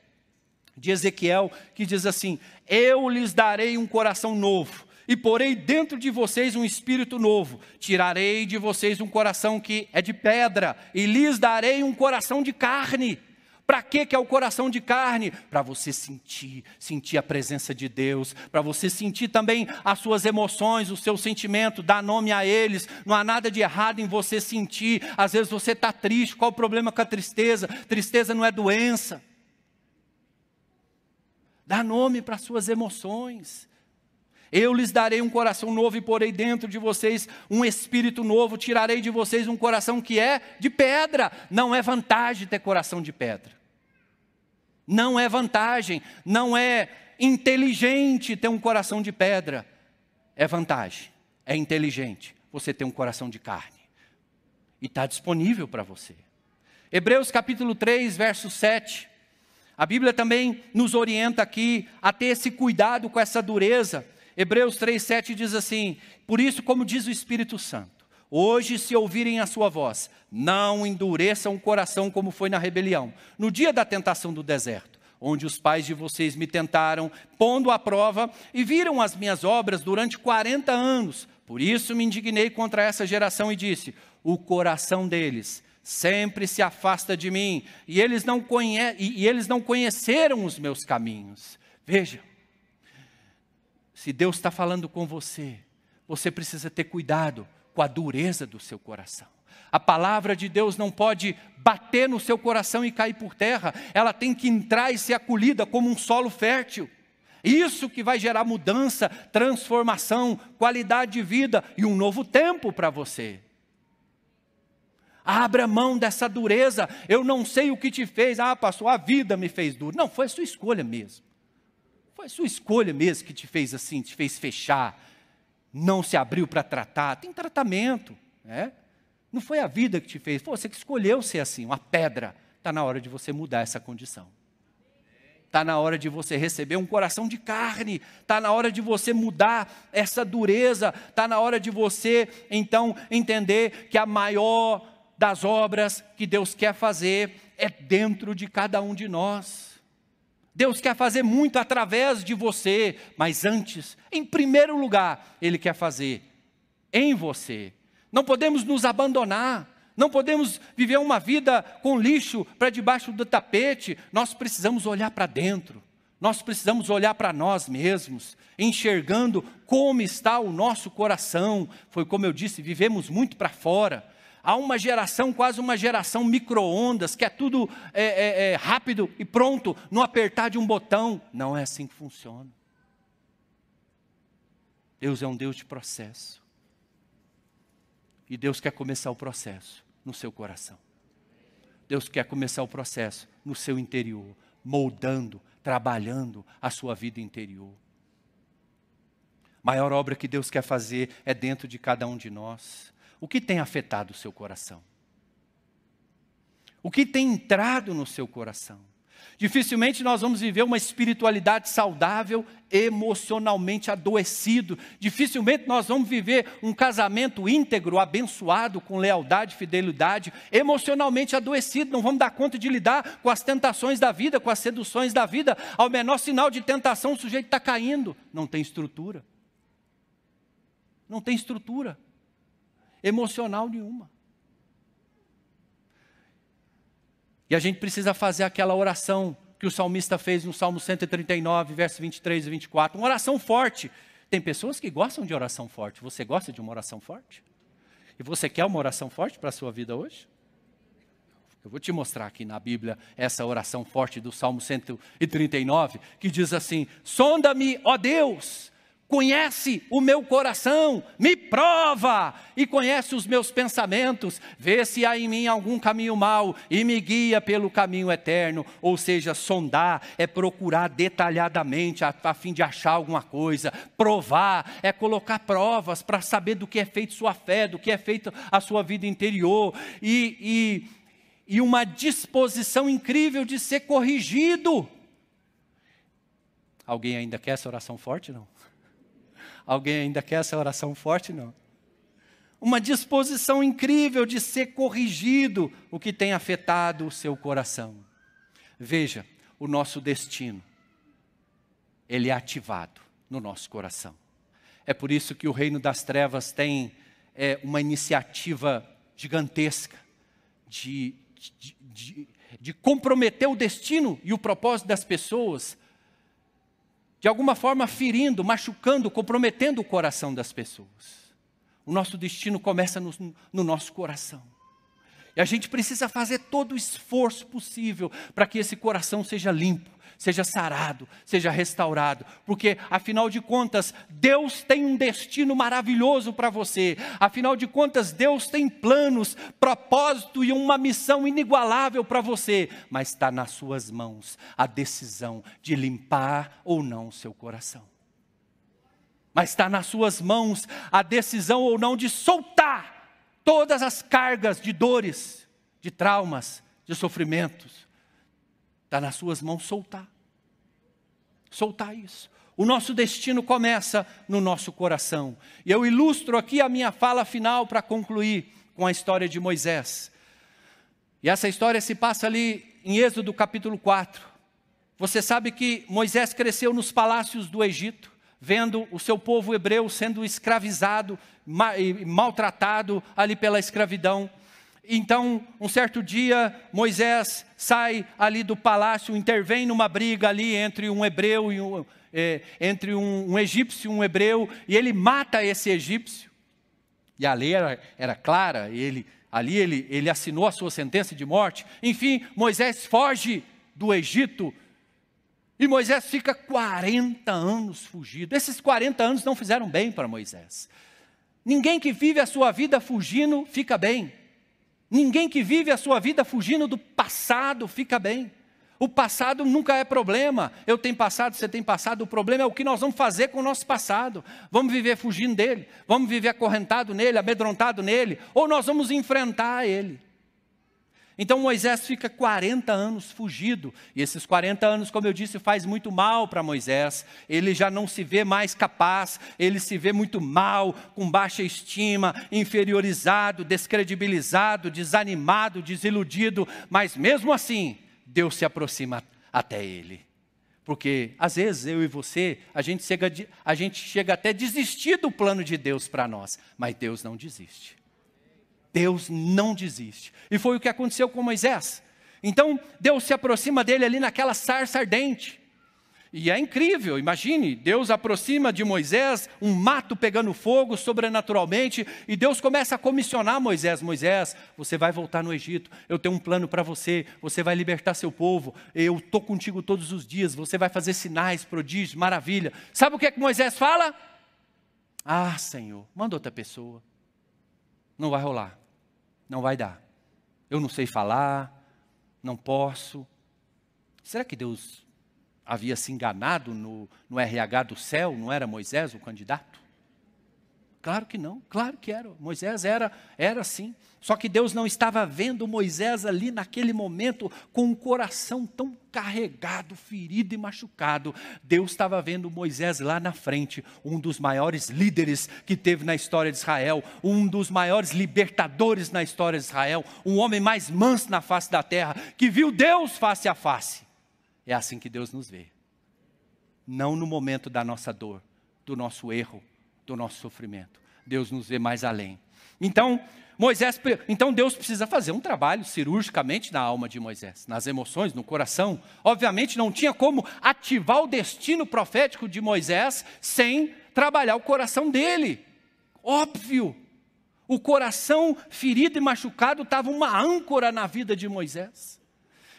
de Ezequiel, que diz assim: Eu lhes darei um coração novo, e porei dentro de vocês um espírito novo. Tirarei de vocês um coração que é de pedra, e lhes darei um coração de carne para que é o coração de carne? Para você sentir, sentir a presença de Deus, para você sentir também as suas emoções, o seu sentimento, dar nome a eles. Não há nada de errado em você sentir. Às vezes você está triste. Qual o problema com a tristeza? Tristeza não é doença. Dá nome para as suas emoções. Eu lhes darei um coração novo e porei dentro de vocês um espírito novo, tirarei de vocês um coração que é de pedra. Não é vantagem ter coração de pedra. Não é vantagem, não é inteligente ter um coração de pedra. É vantagem, é inteligente você ter um coração de carne. E está disponível para você. Hebreus capítulo 3, verso 7. A Bíblia também nos orienta aqui a ter esse cuidado com essa dureza. Hebreus 3, 7 diz assim: Por isso, como diz o Espírito Santo, hoje, se ouvirem a sua voz, não endureçam o coração como foi na rebelião, no dia da tentação do deserto, onde os pais de vocês me tentaram, pondo à prova, e viram as minhas obras durante 40 anos. Por isso me indignei contra essa geração e disse: O coração deles sempre se afasta de mim, e eles não, conhe e eles não conheceram os meus caminhos. Veja, se Deus está falando com você, você precisa ter cuidado com a dureza do seu coração. A palavra de Deus não pode bater no seu coração e cair por terra, ela tem que entrar e ser acolhida como um solo fértil. Isso que vai gerar mudança, transformação, qualidade de vida e um novo tempo para você. Abra mão dessa dureza. Eu não sei o que te fez. Ah, pastor, a vida me fez duro. Não, foi a sua escolha mesmo. Foi a sua escolha mesmo que te fez assim, te fez fechar. Não se abriu para tratar. Tem tratamento. Né? Não foi a vida que te fez. Foi você que escolheu ser assim, uma pedra. Está na hora de você mudar essa condição. Está na hora de você receber um coração de carne. Está na hora de você mudar essa dureza. Está na hora de você, então, entender que a maior das obras que Deus quer fazer é dentro de cada um de nós. Deus quer fazer muito através de você, mas antes, em primeiro lugar, Ele quer fazer em você. Não podemos nos abandonar, não podemos viver uma vida com lixo para debaixo do tapete, nós precisamos olhar para dentro. Nós precisamos olhar para nós mesmos, enxergando como está o nosso coração. Foi como eu disse, vivemos muito para fora há uma geração, quase uma geração micro-ondas, que é tudo é, é, é, rápido e pronto, no apertar de um botão. Não é assim que funciona. Deus é um Deus de processo. E Deus quer começar o processo no seu coração. Deus quer começar o processo no seu interior, moldando, trabalhando a sua vida interior. Maior obra que Deus quer fazer é dentro de cada um de nós. O que tem afetado o seu coração? O que tem entrado no seu coração? Dificilmente nós vamos viver uma espiritualidade saudável, emocionalmente adoecido. Dificilmente nós vamos viver um casamento íntegro, abençoado, com lealdade, fidelidade, emocionalmente adoecido. Não vamos dar conta de lidar com as tentações da vida, com as seduções da vida. Ao menor sinal de tentação, o sujeito está caindo. Não tem estrutura. Não tem estrutura emocional nenhuma. E a gente precisa fazer aquela oração que o salmista fez no Salmo 139, versos 23 e 24. Uma oração forte. Tem pessoas que gostam de oração forte. Você gosta de uma oração forte? E você quer uma oração forte para a sua vida hoje? Eu vou te mostrar aqui na Bíblia essa oração forte do Salmo 139, que diz assim: Sonda-me, ó Deus, Conhece o meu coração, me prova e conhece os meus pensamentos, vê se há em mim algum caminho mau e me guia pelo caminho eterno. Ou seja, sondar é procurar detalhadamente a, a fim de achar alguma coisa, provar é colocar provas para saber do que é feito sua fé, do que é feito a sua vida interior e, e, e uma disposição incrível de ser corrigido. Alguém ainda quer essa oração forte? Não. Alguém ainda quer essa oração forte? Não. uma disposição incrível de ser corrigido o que tem afetado o seu coração. Veja, o nosso destino, ele é ativado no nosso coração. É por isso que o reino das trevas tem é, uma iniciativa gigantesca de, de, de, de comprometer o destino e o propósito das pessoas, de alguma forma ferindo, machucando, comprometendo o coração das pessoas. O nosso destino começa no, no nosso coração. E a gente precisa fazer todo o esforço possível para que esse coração seja limpo, seja sarado, seja restaurado, porque afinal de contas, Deus tem um destino maravilhoso para você. Afinal de contas, Deus tem planos, propósito e uma missão inigualável para você, mas está nas suas mãos a decisão de limpar ou não o seu coração. Mas está nas suas mãos a decisão ou não de soltar todas as cargas de dores, de traumas, de sofrimentos. Está nas suas mãos soltar. Soltar isso. O nosso destino começa no nosso coração. E eu ilustro aqui a minha fala final para concluir com a história de Moisés. E essa história se passa ali em Êxodo capítulo 4. Você sabe que Moisés cresceu nos palácios do Egito vendo o seu povo hebreu sendo escravizado e maltratado ali pela escravidão. Então, um certo dia, Moisés sai ali do palácio, intervém numa briga ali entre um hebreu e um, é, entre um, um, egípcio e um hebreu, e ele mata esse egípcio. E a lei era, era clara, ele, ali ele, ele assinou a sua sentença de morte. Enfim, Moisés foge do Egito e Moisés fica 40 anos fugido. Esses 40 anos não fizeram bem para Moisés. Ninguém que vive a sua vida fugindo fica bem. Ninguém que vive a sua vida fugindo do passado fica bem. O passado nunca é problema. Eu tenho passado, você tem passado. O problema é o que nós vamos fazer com o nosso passado. Vamos viver fugindo dele? Vamos viver acorrentado nele, amedrontado nele? Ou nós vamos enfrentar ele? Então Moisés fica 40 anos fugido, e esses 40 anos, como eu disse, faz muito mal para Moisés. Ele já não se vê mais capaz, ele se vê muito mal, com baixa estima, inferiorizado, descredibilizado, desanimado, desiludido, mas mesmo assim, Deus se aproxima até ele. Porque às vezes eu e você, a gente chega, a gente chega até a desistir do plano de Deus para nós, mas Deus não desiste. Deus não desiste. E foi o que aconteceu com Moisés. Então, Deus se aproxima dele ali naquela sarça ardente. E é incrível, imagine, Deus aproxima de Moisés, um mato pegando fogo sobrenaturalmente, e Deus começa a comissionar Moisés: Moisés, você vai voltar no Egito, eu tenho um plano para você, você vai libertar seu povo, eu estou contigo todos os dias, você vai fazer sinais, prodígios, maravilha. Sabe o que é que Moisés fala? Ah, Senhor, manda outra pessoa, não vai rolar. Não vai dar. Eu não sei falar, não posso. Será que Deus havia se enganado no, no RH do céu? Não era Moisés o candidato? Claro que não, claro que era. Moisés era, era assim. Só que Deus não estava vendo Moisés ali naquele momento com um coração tão carregado, ferido e machucado. Deus estava vendo Moisés lá na frente, um dos maiores líderes que teve na história de Israel, um dos maiores libertadores na história de Israel, um homem mais manso na face da terra, que viu Deus face a face. É assim que Deus nos vê. Não no momento da nossa dor, do nosso erro, do nosso sofrimento. Deus nos vê mais além. Então, Moisés, então Deus precisa fazer um trabalho cirurgicamente na alma de Moisés, nas emoções, no coração. Obviamente não tinha como ativar o destino profético de Moisés sem trabalhar o coração dele. Óbvio. O coração ferido e machucado estava uma âncora na vida de Moisés.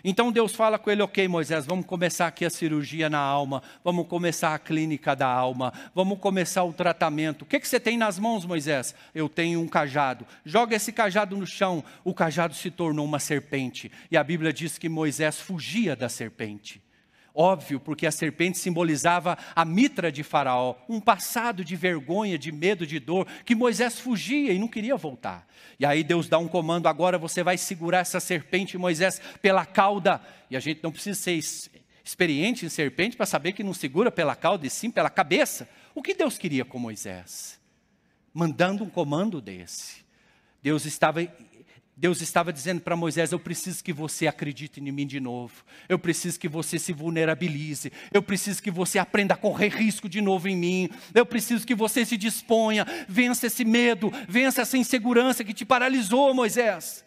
Então Deus fala com ele: Ok, Moisés, vamos começar aqui a cirurgia na alma, vamos começar a clínica da alma, vamos começar o tratamento. O que, que você tem nas mãos, Moisés? Eu tenho um cajado. Joga esse cajado no chão. O cajado se tornou uma serpente. E a Bíblia diz que Moisés fugia da serpente. Óbvio, porque a serpente simbolizava a mitra de Faraó, um passado de vergonha, de medo, de dor, que Moisés fugia e não queria voltar. E aí Deus dá um comando: agora você vai segurar essa serpente, Moisés, pela cauda. E a gente não precisa ser experiente em serpente para saber que não segura pela cauda e sim pela cabeça. O que Deus queria com Moisés? mandando um comando desse. Deus estava Deus estava dizendo para Moisés: Eu preciso que você acredite em mim de novo. Eu preciso que você se vulnerabilize. Eu preciso que você aprenda a correr risco de novo em mim. Eu preciso que você se disponha, vença esse medo, vença essa insegurança que te paralisou, Moisés.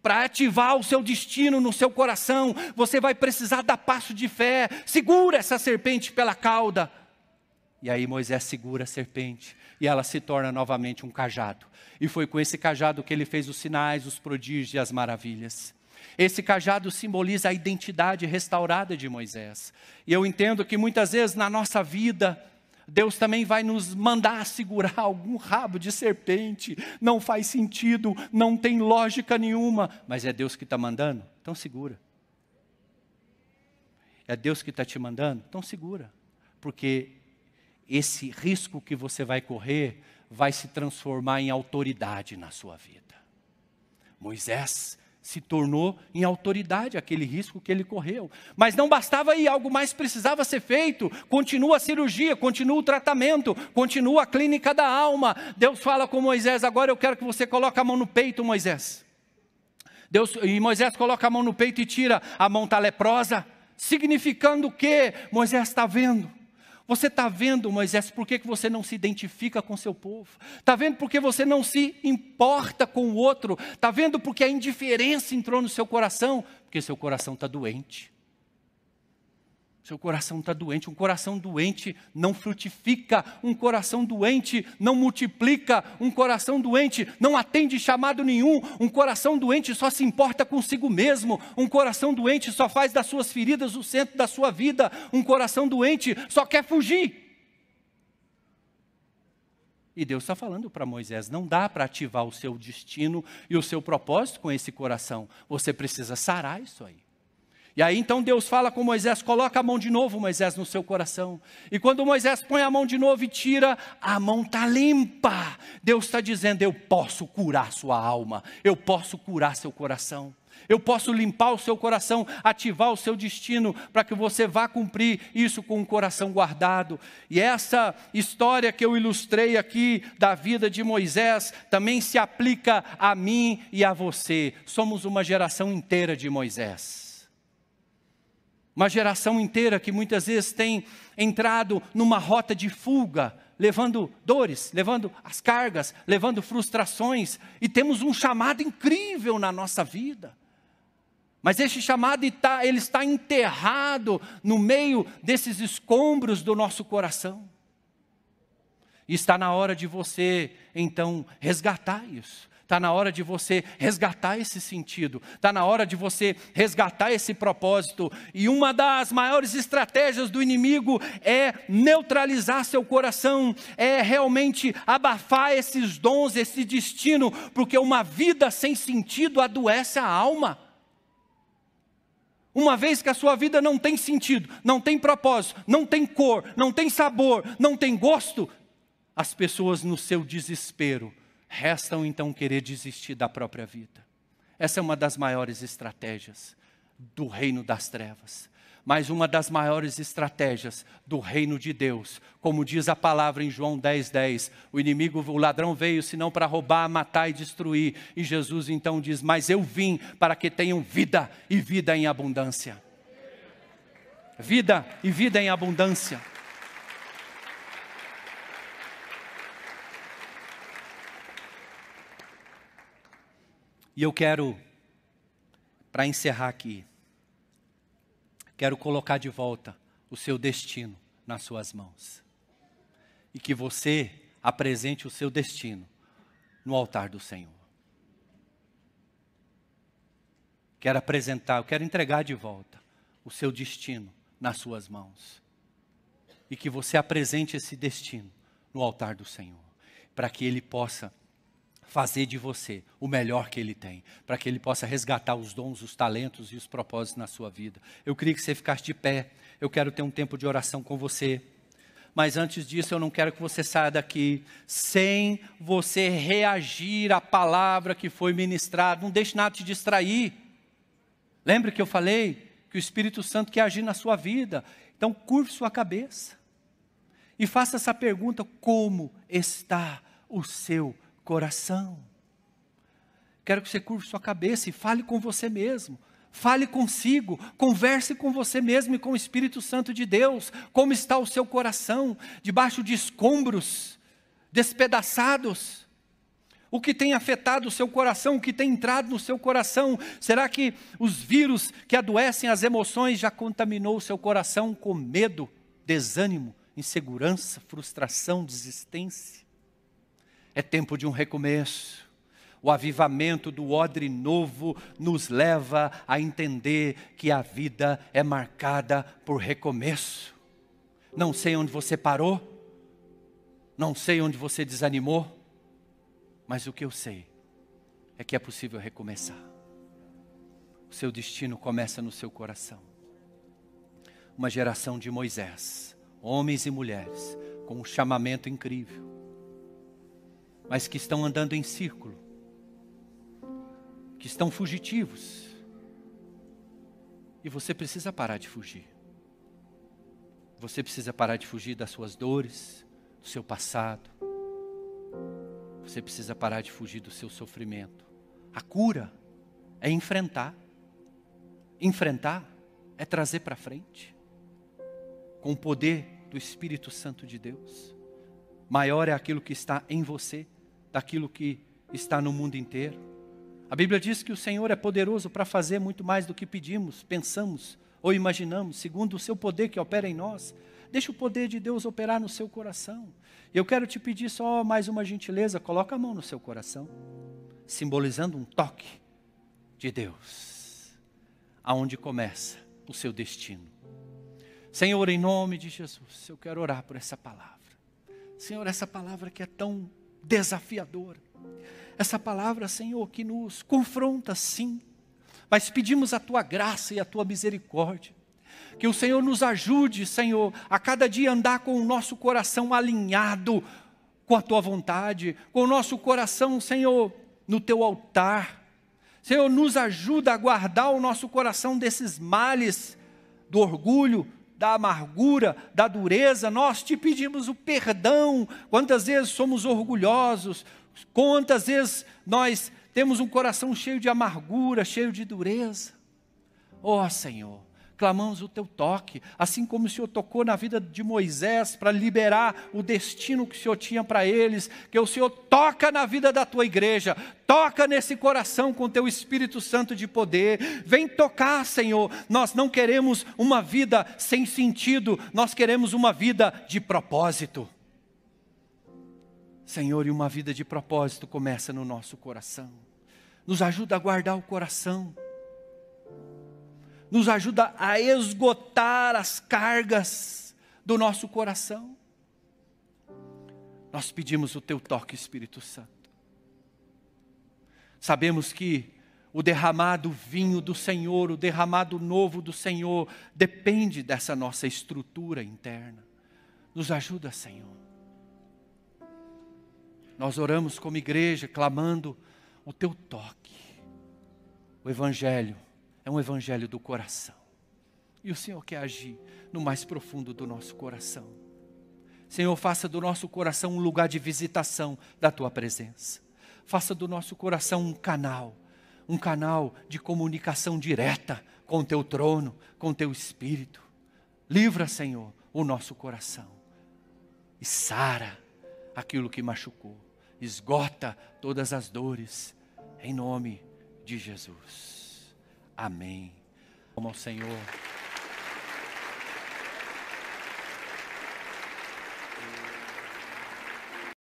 Para ativar o seu destino no seu coração, você vai precisar dar passo de fé. Segura essa serpente pela cauda. E aí Moisés segura a serpente e ela se torna novamente um cajado. E foi com esse cajado que ele fez os sinais, os prodígios e as maravilhas. Esse cajado simboliza a identidade restaurada de Moisés. E eu entendo que muitas vezes na nossa vida, Deus também vai nos mandar segurar algum rabo de serpente. Não faz sentido, não tem lógica nenhuma, mas é Deus que está mandando, então segura. É Deus que está te mandando, então segura. Porque esse risco que você vai correr vai se transformar em autoridade na sua vida. Moisés se tornou em autoridade aquele risco que ele correu. Mas não bastava aí, algo mais precisava ser feito. Continua a cirurgia, continua o tratamento, continua a clínica da alma. Deus fala com Moisés: agora eu quero que você coloque a mão no peito, Moisés. Deus, e Moisés coloca a mão no peito e tira, a mão está leprosa, significando o que? Moisés está vendo você está vendo, Moisés, por que, que você não se identifica com seu povo? Está vendo por que você não se importa com o outro? Está vendo porque a indiferença entrou no seu coração? Porque seu coração está doente. Seu coração está doente. Um coração doente não frutifica. Um coração doente não multiplica. Um coração doente não atende chamado nenhum. Um coração doente só se importa consigo mesmo. Um coração doente só faz das suas feridas o centro da sua vida. Um coração doente só quer fugir. E Deus está falando para Moisés: não dá para ativar o seu destino e o seu propósito com esse coração. Você precisa sarar isso aí. E aí então Deus fala com Moisés: coloca a mão de novo, Moisés, no seu coração. E quando Moisés põe a mão de novo e tira, a mão está limpa. Deus está dizendo: eu posso curar sua alma, eu posso curar seu coração. Eu posso limpar o seu coração, ativar o seu destino para que você vá cumprir isso com o coração guardado. E essa história que eu ilustrei aqui da vida de Moisés também se aplica a mim e a você. Somos uma geração inteira de Moisés. Uma geração inteira que muitas vezes tem entrado numa rota de fuga, levando dores, levando as cargas, levando frustrações, e temos um chamado incrível na nossa vida. Mas esse chamado está, ele está enterrado no meio desses escombros do nosso coração. E está na hora de você, então, resgatar isso. Está na hora de você resgatar esse sentido, está na hora de você resgatar esse propósito. E uma das maiores estratégias do inimigo é neutralizar seu coração, é realmente abafar esses dons, esse destino, porque uma vida sem sentido adoece a alma. Uma vez que a sua vida não tem sentido, não tem propósito, não tem cor, não tem sabor, não tem gosto, as pessoas no seu desespero restam então querer desistir da própria vida. Essa é uma das maiores estratégias do reino das trevas. Mas uma das maiores estratégias do reino de Deus, como diz a palavra em João 10, 10, o inimigo, o ladrão veio senão para roubar, matar e destruir. E Jesus então diz: Mas eu vim para que tenham vida e vida em abundância. Vida e vida em abundância. E eu quero, para encerrar aqui, quero colocar de volta o seu destino nas suas mãos. E que você apresente o seu destino no altar do Senhor. Quero apresentar, eu quero entregar de volta o seu destino nas suas mãos. E que você apresente esse destino no altar do Senhor, para que Ele possa fazer de você o melhor que Ele tem, para que Ele possa resgatar os dons, os talentos e os propósitos na sua vida. Eu queria que você ficasse de pé, eu quero ter um tempo de oração com você. Mas antes disso, eu não quero que você saia daqui sem você reagir à palavra que foi ministrada. Não deixe nada te distrair. Lembra que eu falei que o Espírito Santo quer agir na sua vida? Então, curve sua cabeça e faça essa pergunta: como está o seu coração. Quero que você curva sua cabeça e fale com você mesmo. Fale consigo, converse com você mesmo e com o Espírito Santo de Deus. Como está o seu coração? Debaixo de escombros, despedaçados? O que tem afetado o seu coração, o que tem entrado no seu coração? Será que os vírus que adoecem as emoções já contaminou o seu coração com medo, desânimo, insegurança, frustração, desistência? É tempo de um recomeço. O avivamento do odre novo nos leva a entender que a vida é marcada por recomeço. Não sei onde você parou, não sei onde você desanimou, mas o que eu sei é que é possível recomeçar. O seu destino começa no seu coração. Uma geração de Moisés, homens e mulheres, com um chamamento incrível, mas que estão andando em círculo, que estão fugitivos. E você precisa parar de fugir. Você precisa parar de fugir das suas dores, do seu passado, você precisa parar de fugir do seu sofrimento. A cura é enfrentar. Enfrentar é trazer para frente. Com o poder do Espírito Santo de Deus. Maior é aquilo que está em você, daquilo que está no mundo inteiro. A Bíblia diz que o Senhor é poderoso para fazer muito mais do que pedimos, pensamos ou imaginamos, segundo o seu poder que opera em nós. Deixa o poder de Deus operar no seu coração. Eu quero te pedir só mais uma gentileza, coloca a mão no seu coração, simbolizando um toque de Deus, aonde começa o seu destino. Senhor, em nome de Jesus, eu quero orar por essa palavra. Senhor, essa palavra que é tão desafiadora. Essa palavra, Senhor, que nos confronta sim, mas pedimos a tua graça e a tua misericórdia que o Senhor nos ajude, Senhor, a cada dia andar com o nosso coração alinhado com a tua vontade, com o nosso coração, Senhor, no teu altar. Senhor, nos ajuda a guardar o nosso coração desses males, do orgulho, da amargura, da dureza. Nós te pedimos o perdão. Quantas vezes somos orgulhosos, quantas vezes nós temos um coração cheio de amargura, cheio de dureza. Ó oh, Senhor, clamamos o teu toque, assim como o Senhor tocou na vida de Moisés para liberar o destino que o Senhor tinha para eles, que o Senhor toca na vida da tua igreja, toca nesse coração com teu Espírito Santo de poder, vem tocar, Senhor. Nós não queremos uma vida sem sentido, nós queremos uma vida de propósito. Senhor, e uma vida de propósito começa no nosso coração. Nos ajuda a guardar o coração nos ajuda a esgotar as cargas do nosso coração. Nós pedimos o teu toque, Espírito Santo. Sabemos que o derramado vinho do Senhor, o derramado novo do Senhor, depende dessa nossa estrutura interna. Nos ajuda, Senhor. Nós oramos como igreja, clamando o teu toque. O Evangelho é um evangelho do coração. E o Senhor quer agir no mais profundo do nosso coração. Senhor, faça do nosso coração um lugar de visitação da tua presença. Faça do nosso coração um canal, um canal de comunicação direta com o teu trono, com o teu espírito. Livra, Senhor, o nosso coração e sara aquilo que machucou. Esgota todas as dores, em nome de Jesus. Amém. Como ao Senhor.